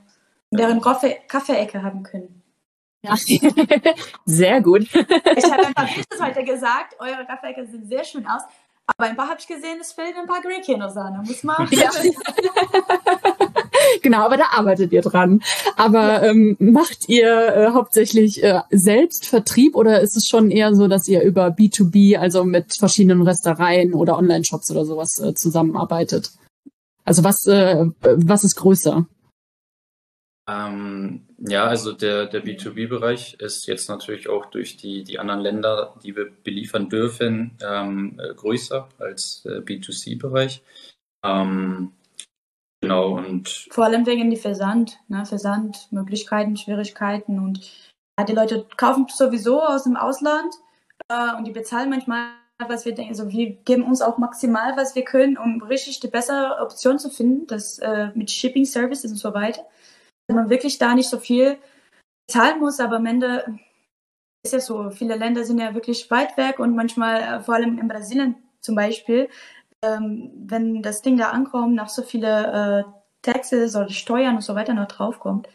in deren Kaffee-Ecke haben können. Ja. sehr gut. Ich habe ein paar Videos heute gesagt, eure Kaffeeecke sehen sehr schön aus. Aber ein paar habe ich gesehen, es fehlen ein paar Grey Sahne. Muss man. Ja. genau, aber da arbeitet ihr dran. Aber ja. ähm, macht ihr äh, hauptsächlich äh, selbst Vertrieb oder ist es schon eher so, dass ihr über B2B, also mit verschiedenen Restereien oder Online-Shops oder sowas äh, zusammenarbeitet? Also was, äh, was ist größer? Ähm, ja, also der, der B2B-Bereich ist jetzt natürlich auch durch die, die anderen Länder, die wir beliefern dürfen, ähm, äh, größer als äh, B2C-Bereich. Ähm, genau und vor allem wegen die Versand, ne? Versandmöglichkeiten, Schwierigkeiten und ja, die Leute kaufen sowieso aus dem Ausland äh, und die bezahlen manchmal was wir denken, also wir geben uns auch maximal, was wir können, um richtig die bessere Option zu finden, das äh, mit Shipping Services und so weiter man wirklich da nicht so viel zahlen muss, aber am Ende ist ja so, viele Länder sind ja wirklich weit weg und manchmal, äh, vor allem in Brasilien zum Beispiel, ähm, wenn das Ding da ankommt, nach so viele äh, Taxes oder Steuern und so weiter noch draufkommt.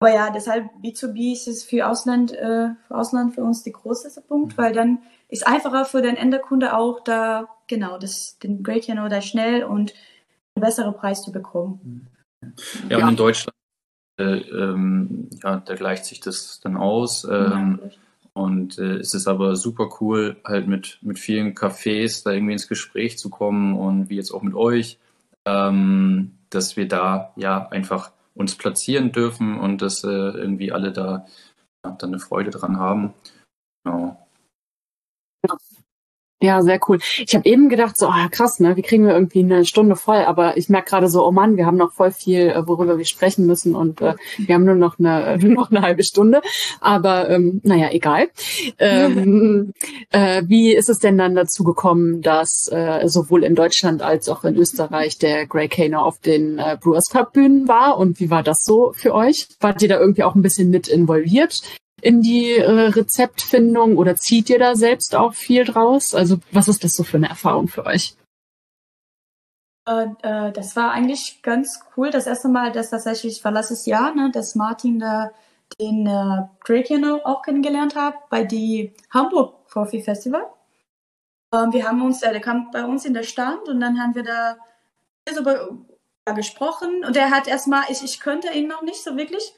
Aber ja, deshalb B2B ist es für Ausland, äh, für Ausland für uns der größte Punkt, weil dann ist einfacher für den Enderkunde auch da, genau, das, den Gradient oder schnell und einen besseren Preis zu bekommen. Ja, ja. und in Deutschland äh, ähm, ja, da gleicht sich das dann aus. Ähm, ja, und äh, es ist aber super cool, halt mit, mit vielen Cafés da irgendwie ins Gespräch zu kommen und wie jetzt auch mit euch, ähm, dass wir da ja einfach uns platzieren dürfen und dass äh, irgendwie alle da ja, dann eine Freude dran haben. Genau. Ja, sehr cool. Ich habe eben gedacht, so oh, krass, ne, wie kriegen wir irgendwie eine Stunde voll? Aber ich merke gerade so, oh Mann, wir haben noch voll viel, äh, worüber wir sprechen müssen und äh, wir haben nur noch eine, nur noch eine halbe Stunde. Aber ähm, naja, egal. Ähm, äh, wie ist es denn dann dazu gekommen, dass äh, sowohl in Deutschland als auch in Österreich der Grey Kano auf den äh, Brewers Cup Bühnen war? Und wie war das so für euch? Wart ihr da irgendwie auch ein bisschen mit involviert? In die äh, Rezeptfindung oder zieht ihr da selbst auch viel draus? Also was ist das so für eine Erfahrung für euch? Äh, äh, das war eigentlich ganz cool. Das erste Mal, dass tatsächlich war letztes Jahr, ne, dass Martin da den äh, Drakiano auch kennengelernt hat bei die Hamburg Coffee Festival. Ähm, wir haben uns, äh, der kam bei uns in der Stand und dann haben wir da so bei, gesprochen und er hat erstmal, ich, ich könnte ihn noch nicht so wirklich.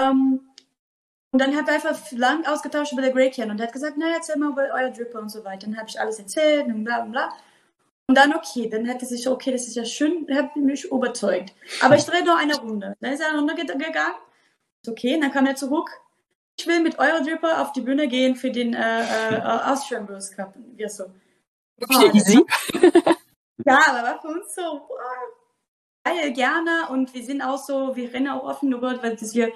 Ähm, und dann hat er einfach lang ausgetauscht über der Greycan und er hat gesagt, na, erzähl mal über euer Dripper und so weiter. Dann habe ich alles erzählt und bla bla Und dann, okay, dann hätte sich, okay, das ist ja schön, hat mich überzeugt. Aber ich drehe noch eine Runde. Dann ist er eine Runde gegangen. Ist okay, dann kam er zurück. Ich will mit eurer Dripper auf die Bühne gehen für den äh, äh, Austrian Blues Cup. Wir so. Oh, easy. ja, aber war für uns so, boah, geil, gerne. Und wir sind auch so, wir rennen auch offen über, weil wir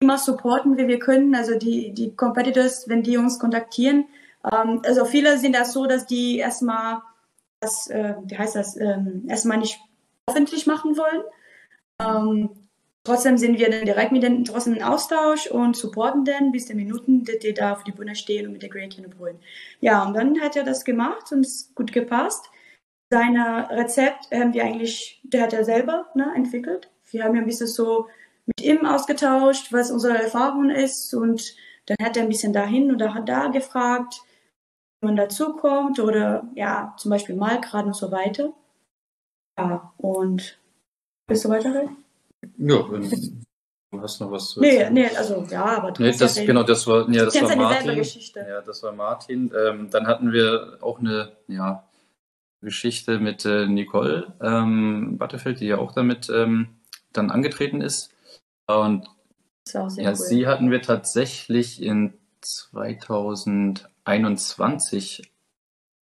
immer supporten, wie wir können. Also die, die Competitors, wenn die uns kontaktieren. Ähm, also viele sind das so, dass die erstmal das, äh, wie heißt das, ähm, erstmal nicht öffentlich machen wollen. Ähm, trotzdem sind wir dann direkt mit denen draußen in Austausch und supporten den bis der Minuten, die, die da auf die Bühne stehen und mit der Grey Can brüllen. Ja, und dann hat er das gemacht und es gut gepasst. Seine Rezept haben wir eigentlich, der hat er selber ne, entwickelt. Wir haben ja ein bisschen so mit ihm ausgetauscht, was unsere Erfahrung ist und dann hat er ein bisschen dahin oder hat da gefragt, wie man dazukommt oder ja, zum Beispiel Malgrad und so weiter. Ja, und bist du weiterreden? Ja, wenn du hast noch was zu erzählen. Nee, nee, also ja, aber nee, das, genau, das war, ja, das war Martin. Ja, das war Martin. Ähm, dann hatten wir auch eine, ja, Geschichte mit äh, Nicole ähm, Battefeld, die ja auch damit ähm, dann angetreten ist. Und ja, cool. sie hatten wir tatsächlich in 2021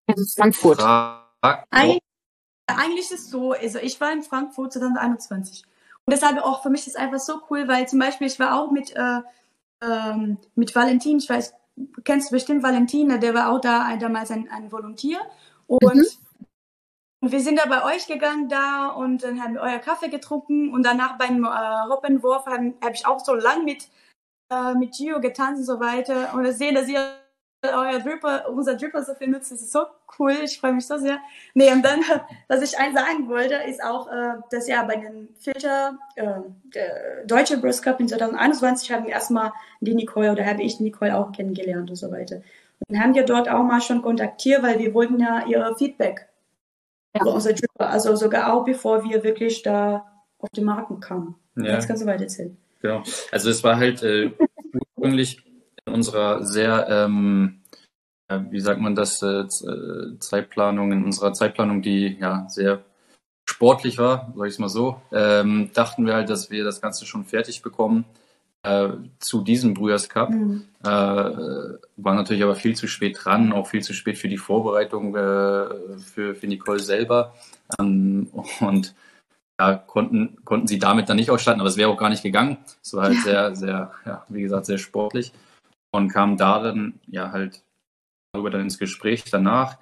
in Frankfurt. Eig eigentlich ist es so, also ich war in Frankfurt 2021 und deshalb auch für mich ist es einfach so cool, weil zum Beispiel ich war auch mit äh, ähm, mit Valentin, ich weiß, kennst du bestimmt Valentin, der war auch da damals ein, ein Volontier und mhm. Und wir sind da bei euch gegangen da und dann haben wir euer Kaffee getrunken und danach beim äh, Hoppenwurf habe hab ich auch so lang mit, äh, mit Gio getanzt und so weiter. Und ich sehe, dass ihr euer Dripper, unser Dripper so viel nutzt. Das ist so cool. Ich freue mich so sehr. Nee, und dann, was ich eins sagen wollte, ist auch, äh, dass ja bei dem Filter, äh, der Deutsche Breast Cup in 2021 haben wir erstmal die Nicole oder habe ich die Nicole auch kennengelernt und so weiter. Und haben wir dort auch mal schon kontaktiert, weil wir wollten ja ihr Feedback unser Dripper, also sogar auch bevor wir wirklich da auf den Marken kamen. Ja. Jetzt kannst du weiter erzählen. Genau. Also es war halt äh, ursprünglich in unserer sehr, ähm, wie sagt man das, äh, äh, Zeitplanung, in unserer Zeitplanung, die ja sehr sportlich war, sag ich es mal so, ähm, dachten wir halt, dass wir das Ganze schon fertig bekommen äh, zu diesem Brühers-Cup. Mhm. Äh, war natürlich aber viel zu spät dran, auch viel zu spät für die Vorbereitung äh, für, für Nicole selber. Ähm, und ja, konnten, konnten sie damit dann nicht ausstatten, aber es wäre auch gar nicht gegangen. Es war halt ja. sehr, sehr, ja, wie gesagt, sehr sportlich. Und kam da dann ja halt darüber dann ins Gespräch danach,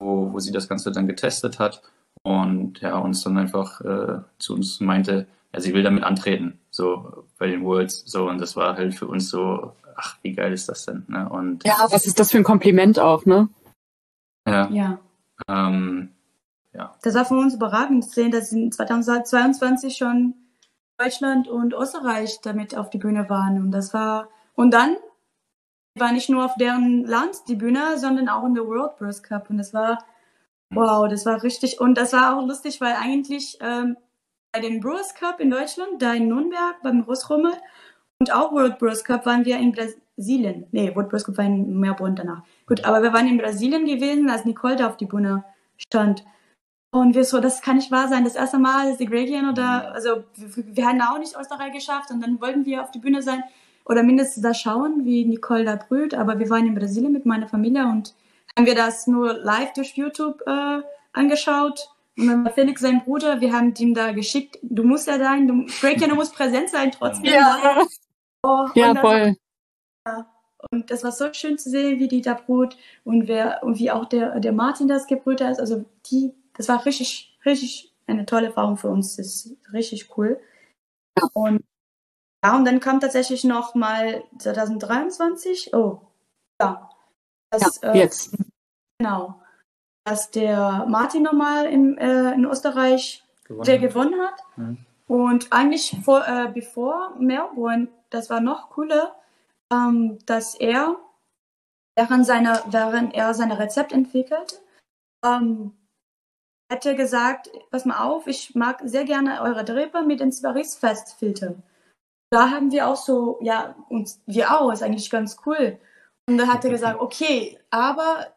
wo, wo sie das Ganze dann getestet hat und ja, uns dann einfach äh, zu uns meinte, ja, sie will damit antreten, so bei den Worlds, so und das war halt für uns so, ach, wie geil ist das denn, ne? Und ja, was ist das für ein Kompliment auch, ne? Ja. Ja. Ähm, ja. Das war für uns überragend zu sehen, dass in 2022 schon Deutschland und Österreich damit auf die Bühne waren und das war und dann war nicht nur auf deren Land die Bühne, sondern auch in der World Burst Cup und das war hm. wow, das war richtig und das war auch lustig, weil eigentlich ähm, bei dem Brewers Cup in Deutschland, da in Nürnberg beim Großrummel und auch World Brewers Cup waren wir in Brasilien. Nee, World Brewers Cup war in Melbourne danach. Gut, aber wir waren in Brasilien gewesen, als Nicole da auf die Bühne stand. Und wir so, das kann nicht wahr sein. Das erste Mal ist die Gregien oder, also wir, wir hatten auch nicht Österreich geschafft und dann wollten wir auf die Bühne sein oder mindestens da schauen, wie Nicole da brüht. Aber wir waren in Brasilien mit meiner Familie und haben wir das nur live durch YouTube äh, angeschaut und dann war Felix sein Bruder, wir haben ihm da geschickt, du musst ja sein, du, Breaker, du musst präsent sein trotzdem. Ja, oh, ja voll. Ja. Und das war so schön zu sehen, wie die da brut und wer und wie auch der, der Martin das gebrüht hat. Also die, das war richtig, richtig eine tolle Erfahrung für uns. Das ist richtig cool. Ja. Und ja, und dann kam tatsächlich noch mal 2023. Oh, ja. Das, ja, jetzt. Äh, genau dass der Martin nochmal in, äh, in Österreich gewonnen der gewonnen hat. Mhm. Und eigentlich vor, äh, bevor Melbourne, das war noch cooler, ähm, dass er, während, seiner, während er seine Rezept entwickelt, ähm, hätte gesagt, pass mal auf, ich mag sehr gerne eure Drehbe mit den Paris-Festfilter. Da haben wir auch so, ja, uns, wir auch, ist eigentlich ganz cool. Und da hat er gesagt, okay, aber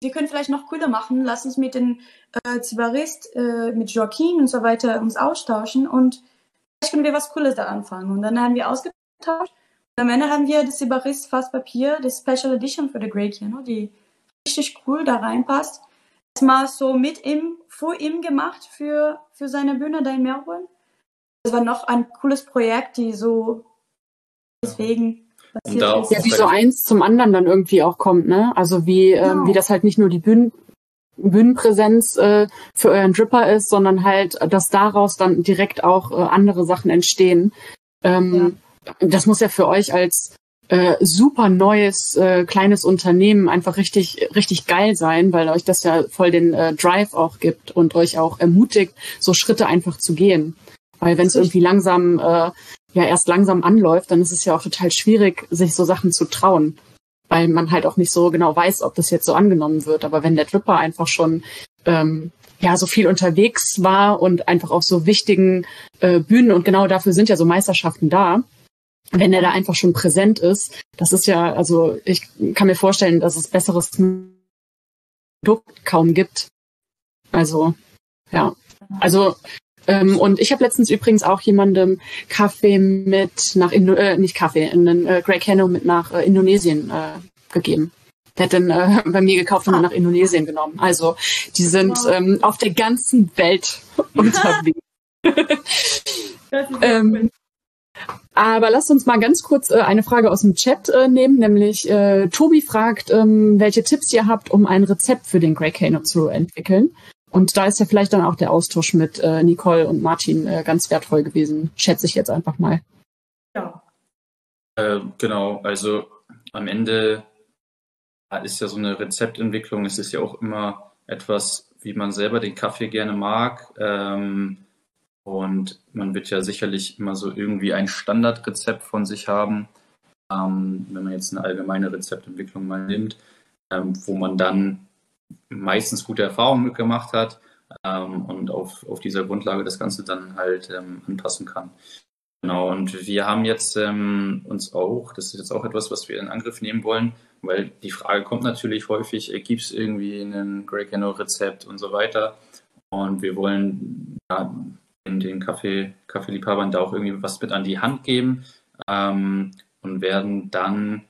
wir können vielleicht noch cooler machen. Lass uns mit den äh, Zibarist, äh, mit Joaquin und so weiter uns austauschen und vielleicht können wir was Cooles da anfangen. Und dann haben wir ausgetauscht. Und am Ende haben wir das Zibarist Fasspapier, das Special Edition für The Great Piano, die richtig cool da reinpasst. Erstmal so mit ihm, vor ihm gemacht für, für seine Bühne da in Melbourne. Das war noch ein cooles Projekt, die so deswegen ja, wie so eins zum anderen dann irgendwie auch kommt, ne? Also wie, ähm, genau. ähm, wie das halt nicht nur die Bühnen, Bühnenpräsenz äh, für euren Dripper ist, sondern halt, dass daraus dann direkt auch äh, andere Sachen entstehen. Ähm, ja. Das muss ja für euch als äh, super neues äh, kleines Unternehmen einfach richtig richtig geil sein, weil euch das ja voll den äh, Drive auch gibt und euch auch ermutigt, so Schritte einfach zu gehen. Weil wenn es irgendwie langsam äh, ja erst langsam anläuft, dann ist es ja auch total schwierig, sich so Sachen zu trauen, weil man halt auch nicht so genau weiß, ob das jetzt so angenommen wird. Aber wenn der Dripper einfach schon ähm, ja so viel unterwegs war und einfach auf so wichtigen äh, Bühnen und genau dafür sind ja so Meisterschaften da, wenn er da einfach schon präsent ist, das ist ja, also ich kann mir vorstellen, dass es besseres Produkt kaum gibt. Also ja, also Ähm, und ich habe letztens übrigens auch jemandem Kaffee mit nach Indo äh, nicht Kaffee, einen äh, Grey Cano mit nach äh, Indonesien äh, gegeben. Der hat dann äh, bei mir gekauft und ah. nach Indonesien genommen. Also die sind wow. ähm, auf der ganzen Welt unterwegs. ähm, aber lasst uns mal ganz kurz äh, eine Frage aus dem Chat äh, nehmen, nämlich äh, Tobi fragt, ähm, welche Tipps ihr habt, um ein Rezept für den Grey Cano zu entwickeln. Und da ist ja vielleicht dann auch der Austausch mit äh, Nicole und Martin äh, ganz wertvoll gewesen, schätze ich jetzt einfach mal. Ja. Äh, genau, also am Ende ist ja so eine Rezeptentwicklung, es ist ja auch immer etwas, wie man selber den Kaffee gerne mag. Ähm, und man wird ja sicherlich immer so irgendwie ein Standardrezept von sich haben, ähm, wenn man jetzt eine allgemeine Rezeptentwicklung mal nimmt, ähm, wo man dann meistens gute Erfahrungen mitgemacht hat ähm, und auf, auf dieser Grundlage das Ganze dann halt ähm, anpassen kann. Genau, und wir haben jetzt ähm, uns auch, das ist jetzt auch etwas, was wir in Angriff nehmen wollen, weil die Frage kommt natürlich häufig, äh, gibt es irgendwie ein Cano Rezept und so weiter. Und wir wollen ja, den, den Kaffee, Kaffeeliebhabern da auch irgendwie was mit an die Hand geben ähm, und werden dann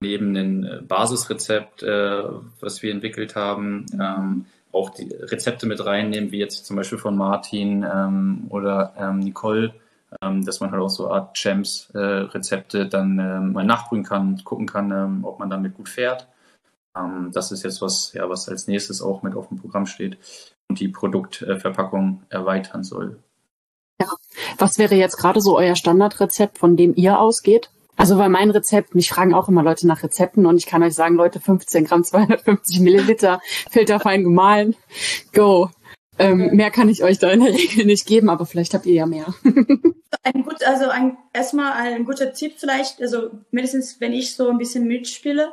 neben dem äh, Basisrezept, äh, was wir entwickelt haben, ähm, auch die Rezepte mit reinnehmen, wie jetzt zum Beispiel von Martin ähm, oder ähm, Nicole, ähm, dass man halt auch so Art Champs-Rezepte äh, dann ähm, mal nachprüfen kann, gucken kann, ähm, ob man damit gut fährt. Das ist jetzt was, ja, was als nächstes auch mit auf dem Programm steht und die Produktverpackung erweitern soll. Ja, was wäre jetzt gerade so euer Standardrezept, von dem ihr ausgeht? Also bei meinem Rezept, mich fragen auch immer Leute nach Rezepten und ich kann euch sagen, Leute, 15 Gramm, 250 Milliliter, filterfein gemahlen, go. Ähm, mehr kann ich euch da in der Regel nicht geben, aber vielleicht habt ihr ja mehr. ein gut, also ein, erstmal ein guter Tipp vielleicht, also mindestens wenn ich so ein bisschen mitspiele,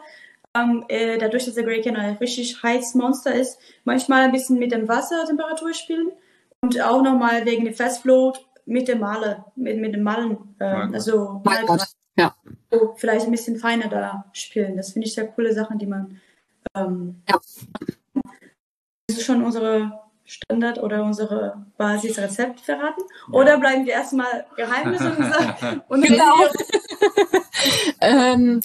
ähm, äh, dadurch, dass der Grey Can ein richtig heißes Monster ist, manchmal ein bisschen mit dem Wassertemperatur spielen und auch nochmal wegen der Fast Float mit dem Male, mit, mit dem Malen, äh, also Malgrad. Ja. So vielleicht ein bisschen feiner da spielen. Das finde ich sehr coole Sachen, die man. Ähm, ja. Das ist schon unsere Standard oder unsere Basisrezept verraten? Ja. Oder bleiben wir erstmal Geheimnisse und genau. ähm,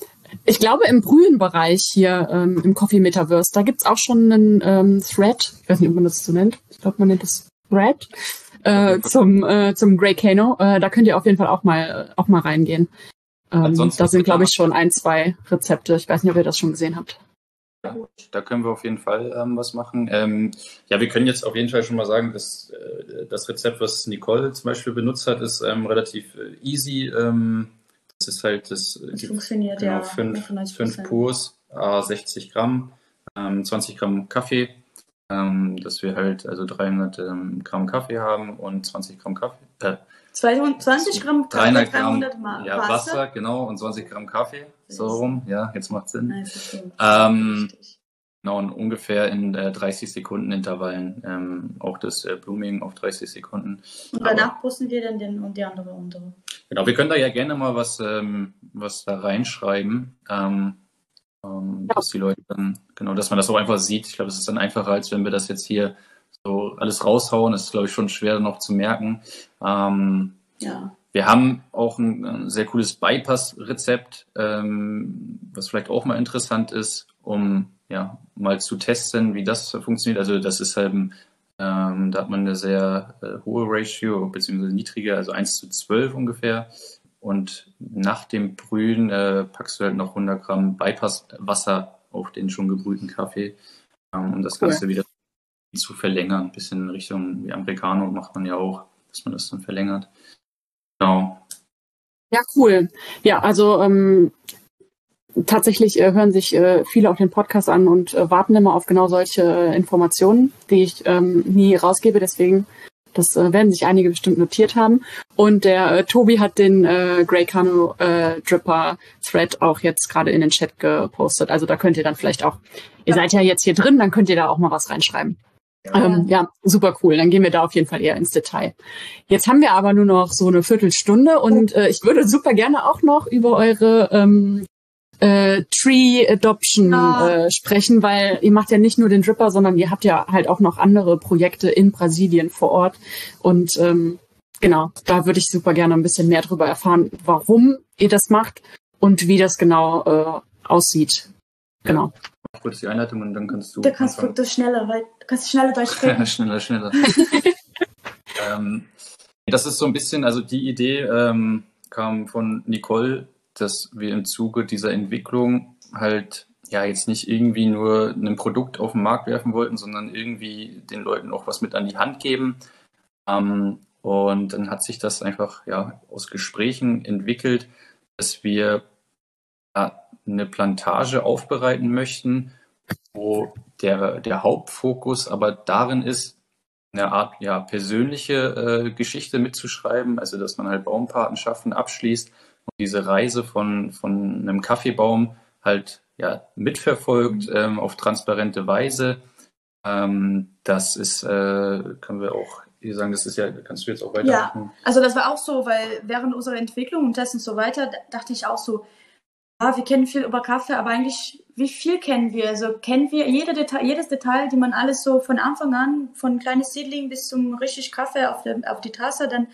ich glaube, im Brühenbereich hier ähm, im Coffee Metaverse, da gibt es auch schon einen ähm, Thread, ich weiß nicht, ob man das so nennt, ich glaube, man nennt es Thread, äh, zum, äh, zum Grey Kano. Äh, da könnt ihr auf jeden Fall auch mal, auch mal reingehen. Ähm, da sind, glaube ich, schon ein, zwei Rezepte. Ich weiß nicht, ob ihr das schon gesehen habt. Ja, da können wir auf jeden Fall ähm, was machen. Ähm, ja, wir können jetzt auf jeden Fall schon mal sagen, dass äh, das Rezept, was Nicole zum Beispiel benutzt hat, ist ähm, relativ äh, easy. Ähm, das ist halt das, das funktioniert genau, ja. Fünf, fünf Purs, äh, 60 Gramm, 20 ähm, Gramm Kaffee, ähm, dass wir halt also 300 Gramm Kaffee haben und 20 Gramm Kaffee, äh, 20 Gramm Kaffee, 300 Gramm 300 ja, Wasser. Wasser. genau, und 20 Gramm Kaffee, so rum, ja, jetzt macht Sinn. ähm, genau, und ungefähr in äh, 30 Sekunden Intervallen, ähm, auch das äh, Blooming auf 30 Sekunden. Und danach pusten wir dann den und die andere untere. Genau, wir können da ja gerne mal was, ähm, was da reinschreiben, ähm, ähm, ja. dass die Leute dann, genau, dass man das auch einfach sieht. Ich glaube, es ist dann einfacher, als wenn wir das jetzt hier so alles raushauen, ist, glaube ich, schon schwer noch zu merken. Ähm, ja. Wir haben auch ein, ein sehr cooles Bypass-Rezept, ähm, was vielleicht auch mal interessant ist, um ja mal zu testen, wie das funktioniert. Also das ist halt, ähm, da hat man eine sehr äh, hohe Ratio, beziehungsweise niedrige, also 1 zu 12 ungefähr. Und nach dem Brühen äh, packst du halt noch 100 Gramm Bypass-Wasser auf den schon gebrühten Kaffee, ähm, um das Ganze wieder zu verlängern. Ein bisschen in Richtung wie Americano macht man ja auch, dass man das dann verlängert. Genau. Ja, cool. Ja, also ähm, tatsächlich äh, hören sich äh, viele auch den Podcast an und äh, warten immer auf genau solche äh, Informationen, die ich ähm, nie rausgebe. Deswegen, das äh, werden sich einige bestimmt notiert haben. Und der äh, Tobi hat den äh, Grey Cano äh, Dripper Thread auch jetzt gerade in den Chat gepostet. Also da könnt ihr dann vielleicht auch, ihr seid ja jetzt hier drin, dann könnt ihr da auch mal was reinschreiben. Ja. Ähm, ja, super cool. Dann gehen wir da auf jeden Fall eher ins Detail. Jetzt haben wir aber nur noch so eine Viertelstunde und äh, ich würde super gerne auch noch über eure ähm, äh, Tree Adoption ah. äh, sprechen, weil ihr macht ja nicht nur den Dripper, sondern ihr habt ja halt auch noch andere Projekte in Brasilien vor Ort. Und ähm, genau, da würde ich super gerne ein bisschen mehr darüber erfahren, warum ihr das macht und wie das genau äh, aussieht. Genau. Ja, kurz die Einleitung und dann kannst du. Da kannst du schneller, weil du kannst schneller Deutsch sprechen. schneller, schneller. ähm, das ist so ein bisschen, also die Idee ähm, kam von Nicole, dass wir im Zuge dieser Entwicklung halt ja jetzt nicht irgendwie nur ein Produkt auf den Markt werfen wollten, sondern irgendwie den Leuten auch was mit an die Hand geben. Ähm, und dann hat sich das einfach ja aus Gesprächen entwickelt, dass wir ja, eine Plantage aufbereiten möchten, wo der, der Hauptfokus aber darin ist, eine Art ja, persönliche äh, Geschichte mitzuschreiben, also dass man halt Baumpatenschaften abschließt und diese Reise von, von einem Kaffeebaum halt ja, mitverfolgt ähm, auf transparente Weise. Ähm, das ist, äh, können wir auch hier sagen, das ist ja, kannst du jetzt auch weiter. Ja, also das war auch so, weil während unserer Entwicklung und Tests und so weiter, dachte ich auch so, ja, wir kennen viel über Kaffee, aber eigentlich, wie viel kennen wir? Also kennen wir jede Detail, jedes Detail, die man alles so von Anfang an, von kleines Seedling bis zum richtig Kaffee auf, der, auf die Tasse, dann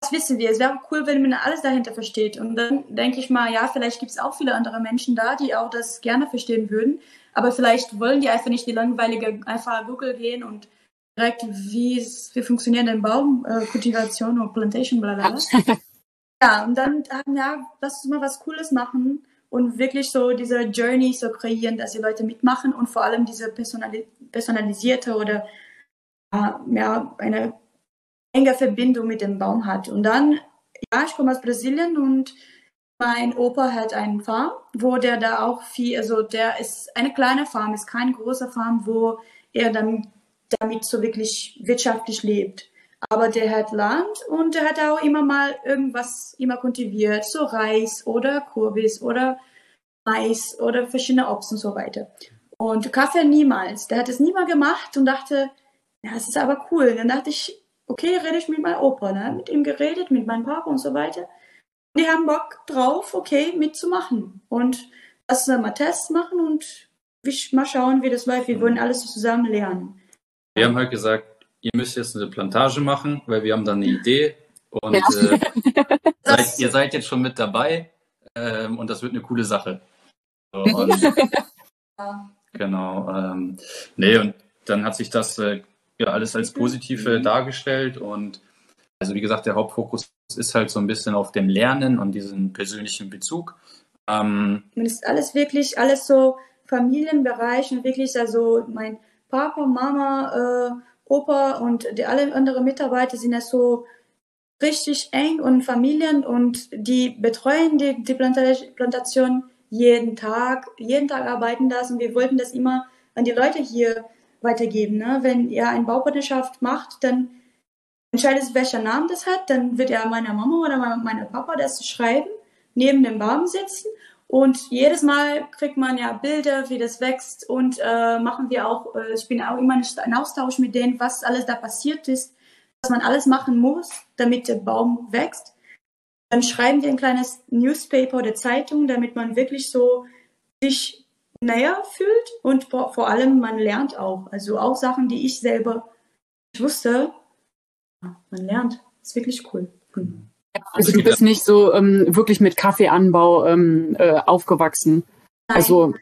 was wissen wir? Es wäre cool, wenn man alles dahinter versteht. Und dann denke ich mal, ja, vielleicht gibt es auch viele andere Menschen da, die auch das gerne verstehen würden. Aber vielleicht wollen die einfach nicht die langweilige, einfach Google gehen und direkt, wie, wie funktioniert ein Baum, äh, und Plantation, bla bla. Ja, und dann, ja, lass uns mal was Cooles machen und wirklich so diese Journey so kreieren, dass die Leute mitmachen und vor allem diese personali personalisierte oder ja, eine enge Verbindung mit dem Baum hat. Und dann, ja, ich komme aus Brasilien und mein Opa hat einen Farm, wo der da auch viel, also der ist eine kleine Farm, ist kein großer Farm, wo er dann damit so wirklich wirtschaftlich lebt. Aber der hat Land und der hat auch immer mal irgendwas immer kultiviert, so Reis oder Kürbis oder Mais oder verschiedene Obst und so weiter. Und Kaffee niemals. Der hat es nie mal gemacht und dachte, ja, es ist aber cool. Dann dachte ich, okay, rede ich mit meinem Opa, ne? mit ihm geredet, mit meinem Papa und so weiter. Und die haben Bock drauf, okay, mitzumachen. Und lass uns mal Tests machen und mal schauen, wie das läuft. Wir wollen alles zusammen lernen. Wir haben halt gesagt, ihr müsst jetzt eine Plantage machen, weil wir haben da eine Idee und ja. äh, seid, ihr seid jetzt schon mit dabei ähm, und das wird eine coole Sache. So, und, genau. Ähm, nee, und dann hat sich das äh, ja alles als positiv äh, dargestellt und also wie gesagt, der Hauptfokus ist halt so ein bisschen auf dem Lernen und diesen persönlichen Bezug. Ähm, und ist alles wirklich, alles so Familienbereich und wirklich, also mein Papa, Mama, äh, Opa und die alle anderen Mitarbeiter sind ja so richtig eng und Familien und die betreuen die, die Plantation jeden Tag, jeden Tag arbeiten das und wir wollten das immer an die Leute hier weitergeben. Ne? Wenn ihr eine Baupartnerschaft macht, dann entscheidet es, welcher Namen das hat, dann wird ja meine Mama oder meine Papa das schreiben, neben dem Baum sitzen und jedes Mal kriegt man ja Bilder, wie das wächst und äh, machen wir auch, äh, ich bin auch immer in Austausch mit denen, was alles da passiert ist, was man alles machen muss, damit der Baum wächst. Dann schreiben wir ein kleines Newspaper oder Zeitung, damit man wirklich so sich näher fühlt und vor allem man lernt auch. Also auch Sachen, die ich selber nicht wusste. Man lernt. Das ist wirklich cool. Mhm. Also du bist nicht so ähm, wirklich mit Kaffeeanbau ähm, äh, aufgewachsen. Nein. Also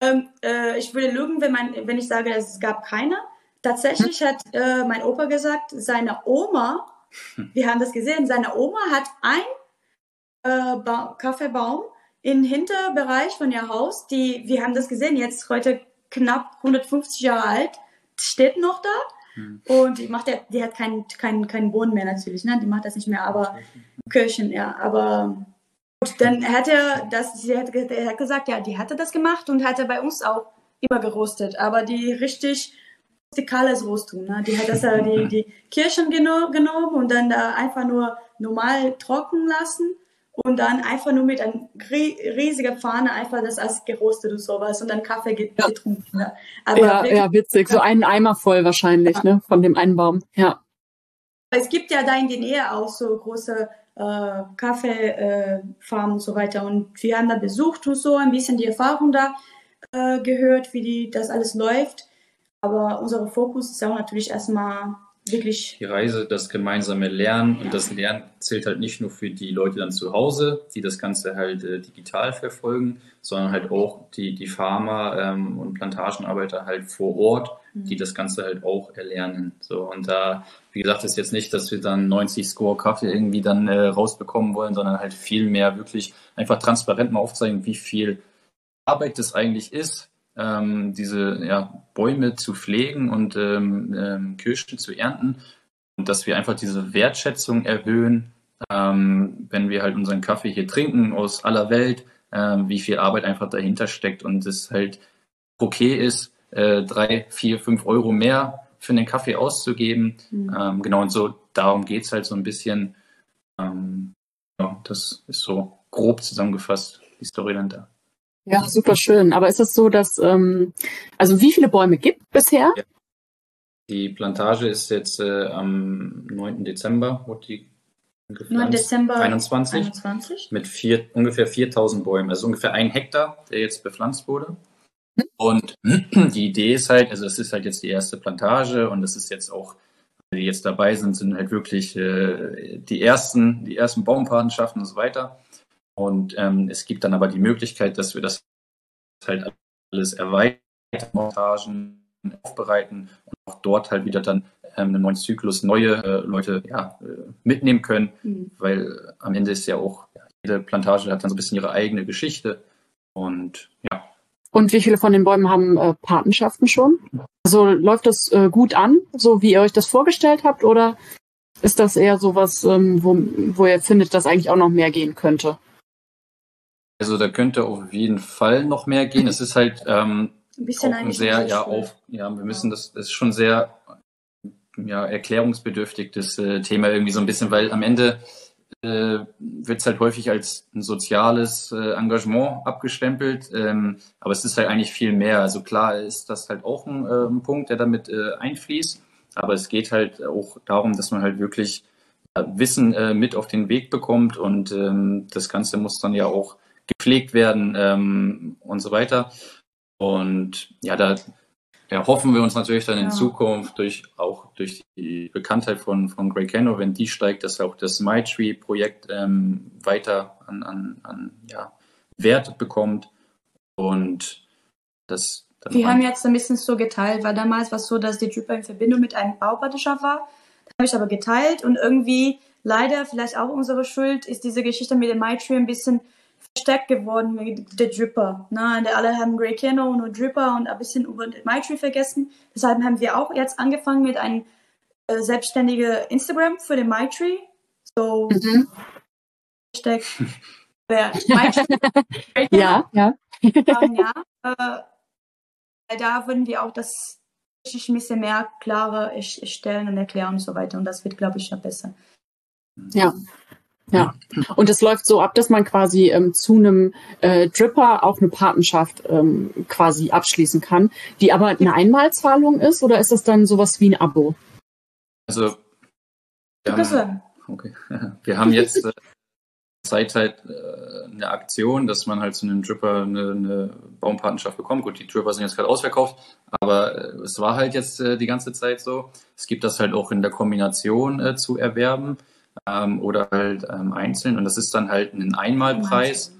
ähm, äh, ich würde lügen, wenn, man, wenn ich sage, es gab keine. Tatsächlich hm? hat äh, mein Opa gesagt, seine Oma, hm. wir haben das gesehen, seine Oma hat ein äh, Kaffeebaum im Hinterbereich von ihr Haus, die, wir haben das gesehen, jetzt heute knapp 150 Jahre alt, steht noch da Mhm. Und die macht ja, die hat keinen kein, kein Boden mehr natürlich, ne? Die macht das nicht mehr, aber Kirchen, ja. Aber gut, dann hat er das, sie hat, er hat gesagt, ja, die hatte das gemacht und hatte bei uns auch immer gerostet, aber die richtig rustikales Rostung, ne? Die hat das ja die, die Kirschen geno genommen und dann da einfach nur normal trocken lassen und dann einfach nur mit einer riesigen Pfanne einfach das als gerostet und sowas und dann Kaffee getrunken. Ja, ne? Aber ja, ja, witzig. So einen Eimer voll wahrscheinlich, ja. ne, von dem einen Baum. Ja. Es gibt ja da in der Nähe auch so große äh, Kaffeefarm äh, und so weiter. Und wir haben da besucht und so, ein bisschen die Erfahrung da äh, gehört, wie die, das alles läuft. Aber unser Fokus ist auch natürlich erstmal wirklich. Die Reise, das gemeinsame Lernen und das Lernen zählt halt nicht nur für die Leute dann zu Hause, die das Ganze halt äh, digital verfolgen, sondern halt auch die, die Farmer ähm, und Plantagenarbeiter halt vor Ort, die mhm. das Ganze halt auch erlernen. So und da, wie gesagt, ist jetzt nicht, dass wir dann 90 Score Kaffee irgendwie dann äh, rausbekommen wollen, sondern halt viel mehr wirklich einfach transparent mal aufzeigen, wie viel Arbeit das eigentlich ist, ähm, diese ja, Bäume zu pflegen und ähm, ähm, Kirschen zu ernten und dass wir einfach diese Wertschätzung erhöhen, ähm, wenn wir halt unseren Kaffee hier trinken aus aller Welt, äh, wie viel Arbeit einfach dahinter steckt und es halt okay ist, äh, drei, vier, fünf Euro mehr für den Kaffee auszugeben. Mhm. Ähm, genau, und so darum geht es halt so ein bisschen. Ähm, ja, das ist so grob zusammengefasst, die Story dann da. Ja, super schön. Aber ist es so, dass, ähm, also wie viele Bäume gibt bisher? Ja. Die Plantage ist jetzt äh, am 9. Dezember, wurde die gepflanzt. 9. Dezember 21, 21. mit vier, ungefähr 4000 Bäumen. Also ungefähr ein Hektar, der jetzt bepflanzt wurde. Und die Idee ist halt, also es ist halt jetzt die erste Plantage und es ist jetzt auch, die jetzt dabei sind, sind halt wirklich äh, die ersten, die ersten Baumpatenschaften und so weiter. Und ähm, es gibt dann aber die Möglichkeit, dass wir das halt alles erweitern, Montagen aufbereiten und auch dort halt wieder dann ähm, einen neuen Zyklus neue äh, Leute ja, äh, mitnehmen können, mhm. weil am Ende ist ja auch, jede Plantage hat dann so ein bisschen ihre eigene Geschichte und ja. Und wie viele von den Bäumen haben äh, Patenschaften schon? Also läuft das äh, gut an, so wie ihr euch das vorgestellt habt, oder ist das eher sowas, ähm, wo, wo ihr findet, dass eigentlich auch noch mehr gehen könnte? Also da könnte auf jeden Fall noch mehr gehen. Es ist halt ähm, ein bisschen auch ein sehr, ja, auf, ja, wir müssen das, das ist schon sehr ja, erklärungsbedürftig, das äh, Thema irgendwie so ein bisschen, weil am Ende äh, wird es halt häufig als ein soziales äh, Engagement abgestempelt, ähm, aber es ist halt eigentlich viel mehr. Also klar ist das halt auch ein, äh, ein Punkt, der damit äh, einfließt, aber es geht halt auch darum, dass man halt wirklich Wissen äh, mit auf den Weg bekommt und ähm, das Ganze muss dann ja auch gepflegt werden ähm, und so weiter. Und ja, da ja, hoffen wir uns natürlich dann in ja. Zukunft durch auch durch die Bekanntheit von, von Greg Cano, wenn die steigt, dass auch das MyTree-Projekt ähm, weiter an, an, an ja, Wert bekommt. Und das wir haben jetzt ein bisschen so geteilt, weil damals war es so, dass die Dripper in Verbindung mit einem Baupartnerschaft war. Da habe ich aber geteilt und irgendwie, leider, vielleicht auch unsere Schuld, ist diese Geschichte mit dem MyTree ein bisschen versteckt geworden mit der Dripper. Ne? Alle haben Grey Keno und Dripper und ein bisschen über MyTree vergessen. Deshalb haben wir auch jetzt angefangen mit einem äh, selbstständigen Instagram für den MyTree. So mhm. Hashtag MyTree. ja, ja. ja äh, da würden wir auch das ein bisschen mehr klarer stellen und erklären und so weiter. Und das wird, glaube ich, noch besser. Ja, ja, und es läuft so ab, dass man quasi ähm, zu einem äh, Dripper auch eine Patenschaft ähm, quasi abschließen kann, die aber eine Einmalzahlung ist oder ist das dann sowas wie ein Abo? Also, wir haben, okay. wir haben jetzt äh, Zeit halt äh, eine Aktion, dass man halt zu einem Dripper eine, eine Baumpatenschaft bekommt. Gut, die Dripper sind jetzt gerade ausverkauft, aber äh, es war halt jetzt äh, die ganze Zeit so. Es gibt das halt auch in der Kombination äh, zu erwerben ähm, oder halt ähm, einzeln. Und das ist dann halt ein Einmalpreis,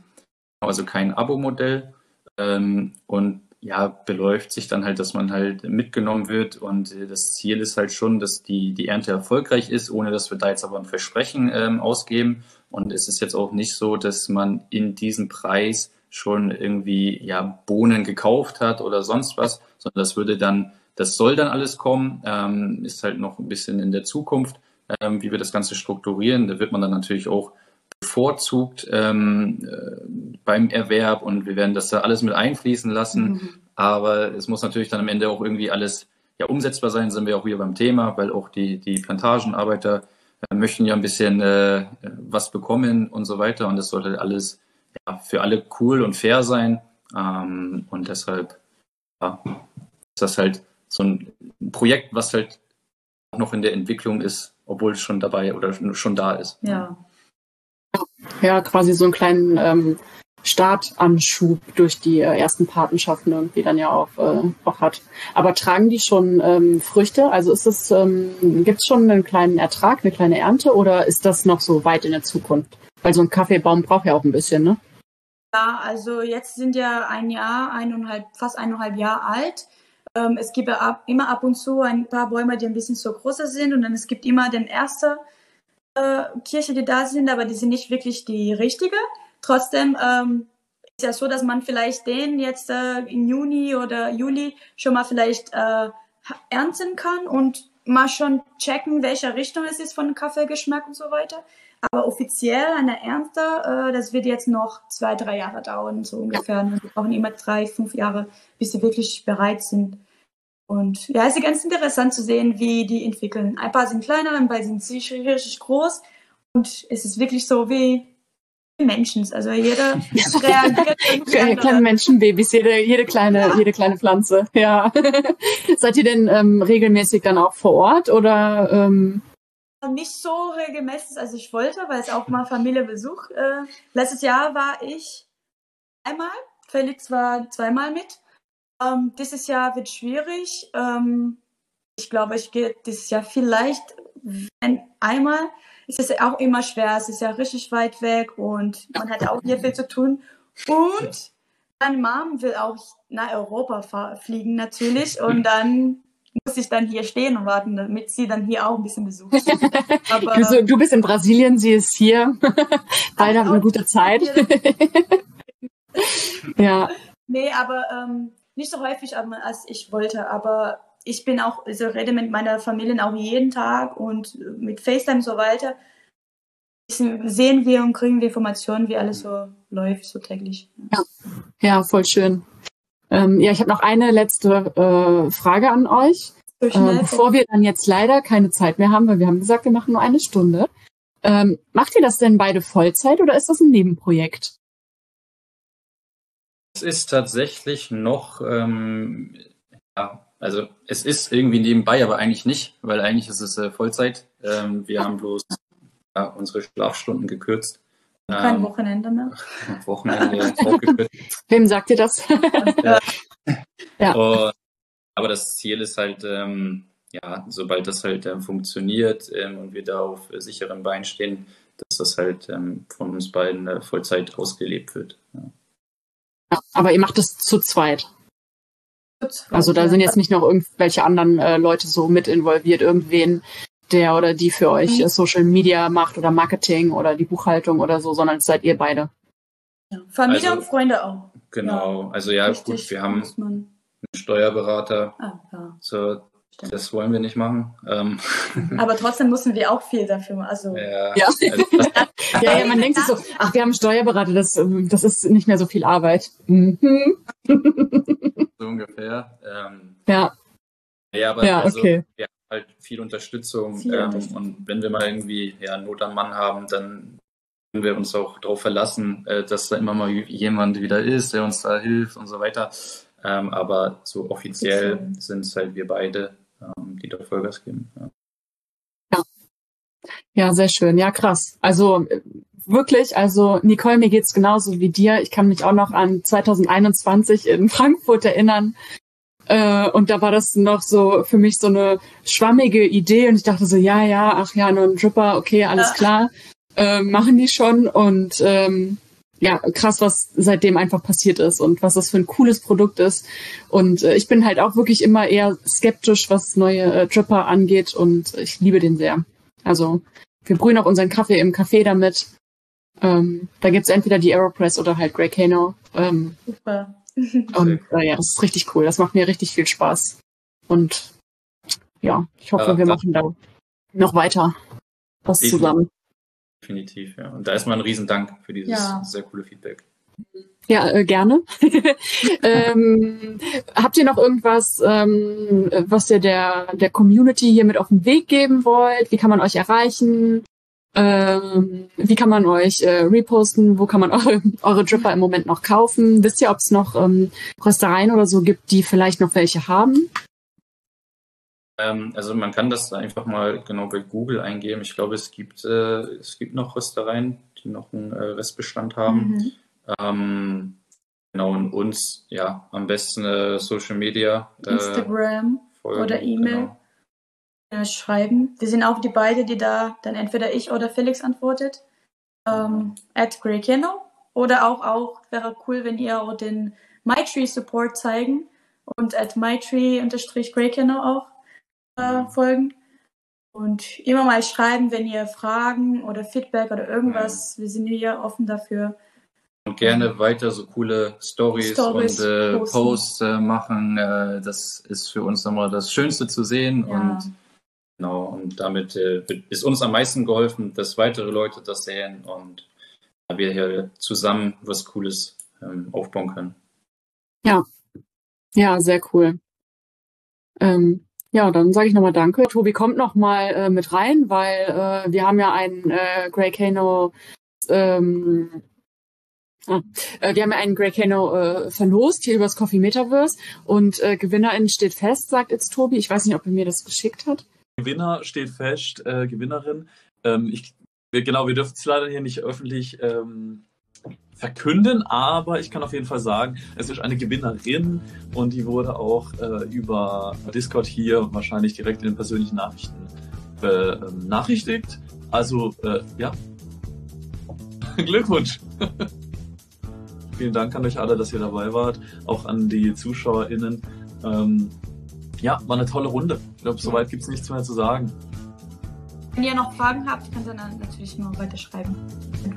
also kein Abo-Modell. Ähm, und ja, beläuft sich dann halt, dass man halt mitgenommen wird. Und äh, das Ziel ist halt schon, dass die, die Ernte erfolgreich ist, ohne dass wir da jetzt aber ein Versprechen ähm, ausgeben. Und es ist jetzt auch nicht so, dass man in diesem Preis schon irgendwie ja Bohnen gekauft hat oder sonst was, sondern das würde dann, das soll dann alles kommen, ähm, ist halt noch ein bisschen in der Zukunft ähm, wie wir das Ganze strukturieren. Da wird man dann natürlich auch bevorzugt ähm, äh, beim Erwerb und wir werden das da alles mit einfließen lassen. Mhm. Aber es muss natürlich dann am Ende auch irgendwie alles ja, umsetzbar sein, sind wir auch hier beim Thema, weil auch die, die Plantagenarbeiter äh, möchten ja ein bisschen äh, was bekommen und so weiter. Und das sollte alles ja, für alle cool und fair sein. Ähm, und deshalb ja, ist das halt so ein Projekt, was halt noch in der Entwicklung ist, obwohl es schon dabei oder schon da ist. Ja. ja quasi so einen kleinen ähm, Startanschub durch die äh, ersten Patenschaften irgendwie dann ja auch, äh, auch hat. Aber tragen die schon ähm, Früchte? Also ist es, ähm, gibt es schon einen kleinen Ertrag, eine kleine Ernte oder ist das noch so weit in der Zukunft? Weil so ein Kaffeebaum braucht ja auch ein bisschen, ne? Ja, also jetzt sind ja ein Jahr, eineinhalb, fast eineinhalb Jahre alt. Ähm, es gibt ab, immer ab und zu ein paar Bäume, die ein bisschen so größer sind und dann es gibt immer den ersten äh, Kirche, die da sind, aber die sind nicht wirklich die richtige. Trotzdem ähm, ist ja so, dass man vielleicht den jetzt äh, im Juni oder Juli schon mal vielleicht äh, ernten kann und mal schon checken, welche Richtung es ist von Kaffeegeschmack und so weiter. Aber offiziell eine Ernte, äh, das wird jetzt noch zwei, drei Jahre dauern, so ungefähr. Und wir brauchen immer drei, fünf Jahre, bis sie wirklich bereit sind. Und ja, es ist ganz interessant zu sehen, wie die entwickeln. Ein paar sind kleiner, ein paar sind richtig, richtig groß. Und es ist wirklich so wie Menschen. Also jeder reagiert. kleine Menschenbabys, jede, jede kleine, ja. jede kleine Pflanze. Ja. Seid ihr denn ähm, regelmäßig dann auch vor Ort oder? Ähm nicht so regelmäßig, als ich wollte, weil es auch mal Familienbesuch. Äh, letztes Jahr war ich einmal, Felix war zweimal mit. Ähm, dieses Jahr wird schwierig. Ähm, ich glaube, ich gehe dieses Jahr vielleicht, wenn einmal, ist es auch immer schwer. Es ist ja richtig weit weg und man hat auch hier viel zu tun. Und meine Mom will auch nach Europa fliegen natürlich und dann muss ich dann hier stehen und warten, damit sie dann hier auch ein bisschen besucht. Aber, du, du, bist in Brasilien, sie ist hier. Beide haben eine gute Zeit. ja. Nee, aber ähm, nicht so häufig, als ich wollte. Aber ich bin auch, also rede mit meiner Familie auch jeden Tag und mit FaceTime und so weiter. Sehen wir und kriegen wir Informationen, wie alles so läuft, so täglich. Ja, ja voll schön. Ähm, ja, ich habe noch eine letzte äh, Frage an euch. Äh, bevor wir dann jetzt leider keine Zeit mehr haben, weil wir haben gesagt, wir machen nur eine Stunde. Ähm, macht ihr das denn beide Vollzeit oder ist das ein Nebenprojekt? Es ist tatsächlich noch, ähm, ja, also es ist irgendwie nebenbei, aber eigentlich nicht, weil eigentlich ist es äh, Vollzeit. Ähm, wir haben bloß ja, unsere Schlafstunden gekürzt. Kein ähm, Wochenende mehr. Wochenende. Wem sagt ihr das? ja. ja. Und, aber das Ziel ist halt, ähm, ja, sobald das halt äh, funktioniert ähm, und wir da auf äh, sicheren Beinen stehen, dass das halt ähm, von uns beiden äh, Vollzeit ausgelebt wird. Ja. ja. aber ihr macht das zu zweit. Also da sind jetzt nicht noch irgendwelche anderen äh, Leute so mit involviert, irgendwen, der oder die für euch mhm. Social Media macht oder Marketing oder die Buchhaltung oder so, sondern seid ihr beide. Ja. Familie also, und Freunde auch. Genau, ja. also ja, Richtig, gut, wir haben einen Steuerberater. Ah, ja. So, das wollen wir nicht machen. Ähm. Aber trotzdem müssen wir auch viel dafür machen. Also, ja, ja. Also ja, ja, man denkt sich so, ach, wir haben einen Steuerberater, das, das ist nicht mehr so viel Arbeit. Mhm. so ungefähr. Ähm, ja. Ja, aber ja, also, okay. wir halt viel Unterstützung. Viel ähm, Und wenn wir mal irgendwie ja, Not am Mann haben, dann können wir uns auch darauf verlassen, äh, dass da immer mal jemand wieder ist, der uns da hilft und so weiter. Ähm, aber so offiziell sind es halt wir beide, ähm, die da Vollgas geben. Ja. ja. Ja, sehr schön. Ja, krass. Also wirklich, also Nicole, mir geht's genauso wie dir. Ich kann mich auch noch an 2021 in Frankfurt erinnern. Äh, und da war das noch so für mich so eine schwammige Idee und ich dachte so, ja, ja, ach ja, nur ein Dripper, okay, alles klar, äh, machen die schon und ähm, ja, krass, was seitdem einfach passiert ist und was das für ein cooles Produkt ist. Und äh, ich bin halt auch wirklich immer eher skeptisch, was neue äh, Dripper angeht und ich liebe den sehr. Also wir brühen auch unseren Kaffee im Café damit. Ähm, da gibt's entweder die Aeropress oder halt Grey Kano. Ähm, Super. Und äh, ja, das ist richtig cool. Das macht mir richtig viel Spaß. Und ja, ich hoffe, ja, wir machen da noch weiter was definitiv, zusammen. Definitiv, ja. Und da ist mal ein Riesendank für dieses ja. sehr coole Feedback. Ja, äh, gerne. ähm, habt ihr noch irgendwas, ähm, was ihr der, der Community hier mit auf den Weg geben wollt? Wie kann man euch erreichen? Ähm, wie kann man euch äh, reposten? Wo kann man eure, eure Dripper im Moment noch kaufen? Wisst ihr, ob es noch ähm, Röstereien oder so gibt, die vielleicht noch welche haben? Ähm, also man kann das einfach mal genau bei Google eingeben. Ich glaube, es gibt, äh, es gibt noch Röstereien, die noch einen äh, Restbestand haben. Mhm. Ähm, genau, und uns, ja, am besten äh, Social Media. Äh, Instagram folgen, oder E-Mail genau. Schreiben. Wir sind auch die beiden, die da dann entweder ich oder Felix antwortet. Ähm, at Grey Kennel. Oder auch, auch wäre cool, wenn ihr auch den MyTree Support zeigen und at MyTree-Grey auch äh, folgen. Und immer mal schreiben, wenn ihr Fragen oder Feedback oder irgendwas, ja. wir sind hier offen dafür. Und gerne weiter so coole Stories, und äh, Posts äh, machen. Äh, das ist für uns nochmal das Schönste zu sehen. Ja. Und genau, und damit äh, ist uns am meisten geholfen, dass weitere Leute das sehen und wir hier zusammen was Cooles ähm, aufbauen können. Ja, ja, sehr cool. Ähm, ja, dann sage ich nochmal Danke. Tobi kommt nochmal äh, mit rein, weil äh, wir haben ja einen äh, Grey Kano ähm, Ah, äh, wir haben ja einen Grey Kano äh, verlost hier übers Coffee Metaverse und äh, Gewinnerin steht fest, sagt jetzt Tobi. Ich weiß nicht, ob er mir das geschickt hat. Gewinner steht fest, äh, Gewinnerin. Ähm, ich, genau, wir dürfen es leider hier nicht öffentlich ähm, verkünden, aber ich kann auf jeden Fall sagen, es ist eine Gewinnerin und die wurde auch äh, über Discord hier wahrscheinlich direkt in den persönlichen Nachrichten benachrichtigt. Äh, also, äh, ja. Glückwunsch! Vielen Dank an euch alle, dass ihr dabei wart, auch an die ZuschauerInnen. Ähm, ja, war eine tolle Runde. Ich glaube, soweit gibt es nichts mehr zu sagen. Wenn ihr noch Fragen habt, könnt ihr dann natürlich noch weiter schreiben.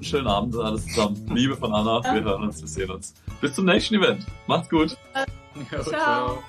Schönen Abend alles zusammen. Liebe von Anna, wir hören uns, wir sehen uns. Bis zum nächsten Event. Macht's gut. ciao. ciao.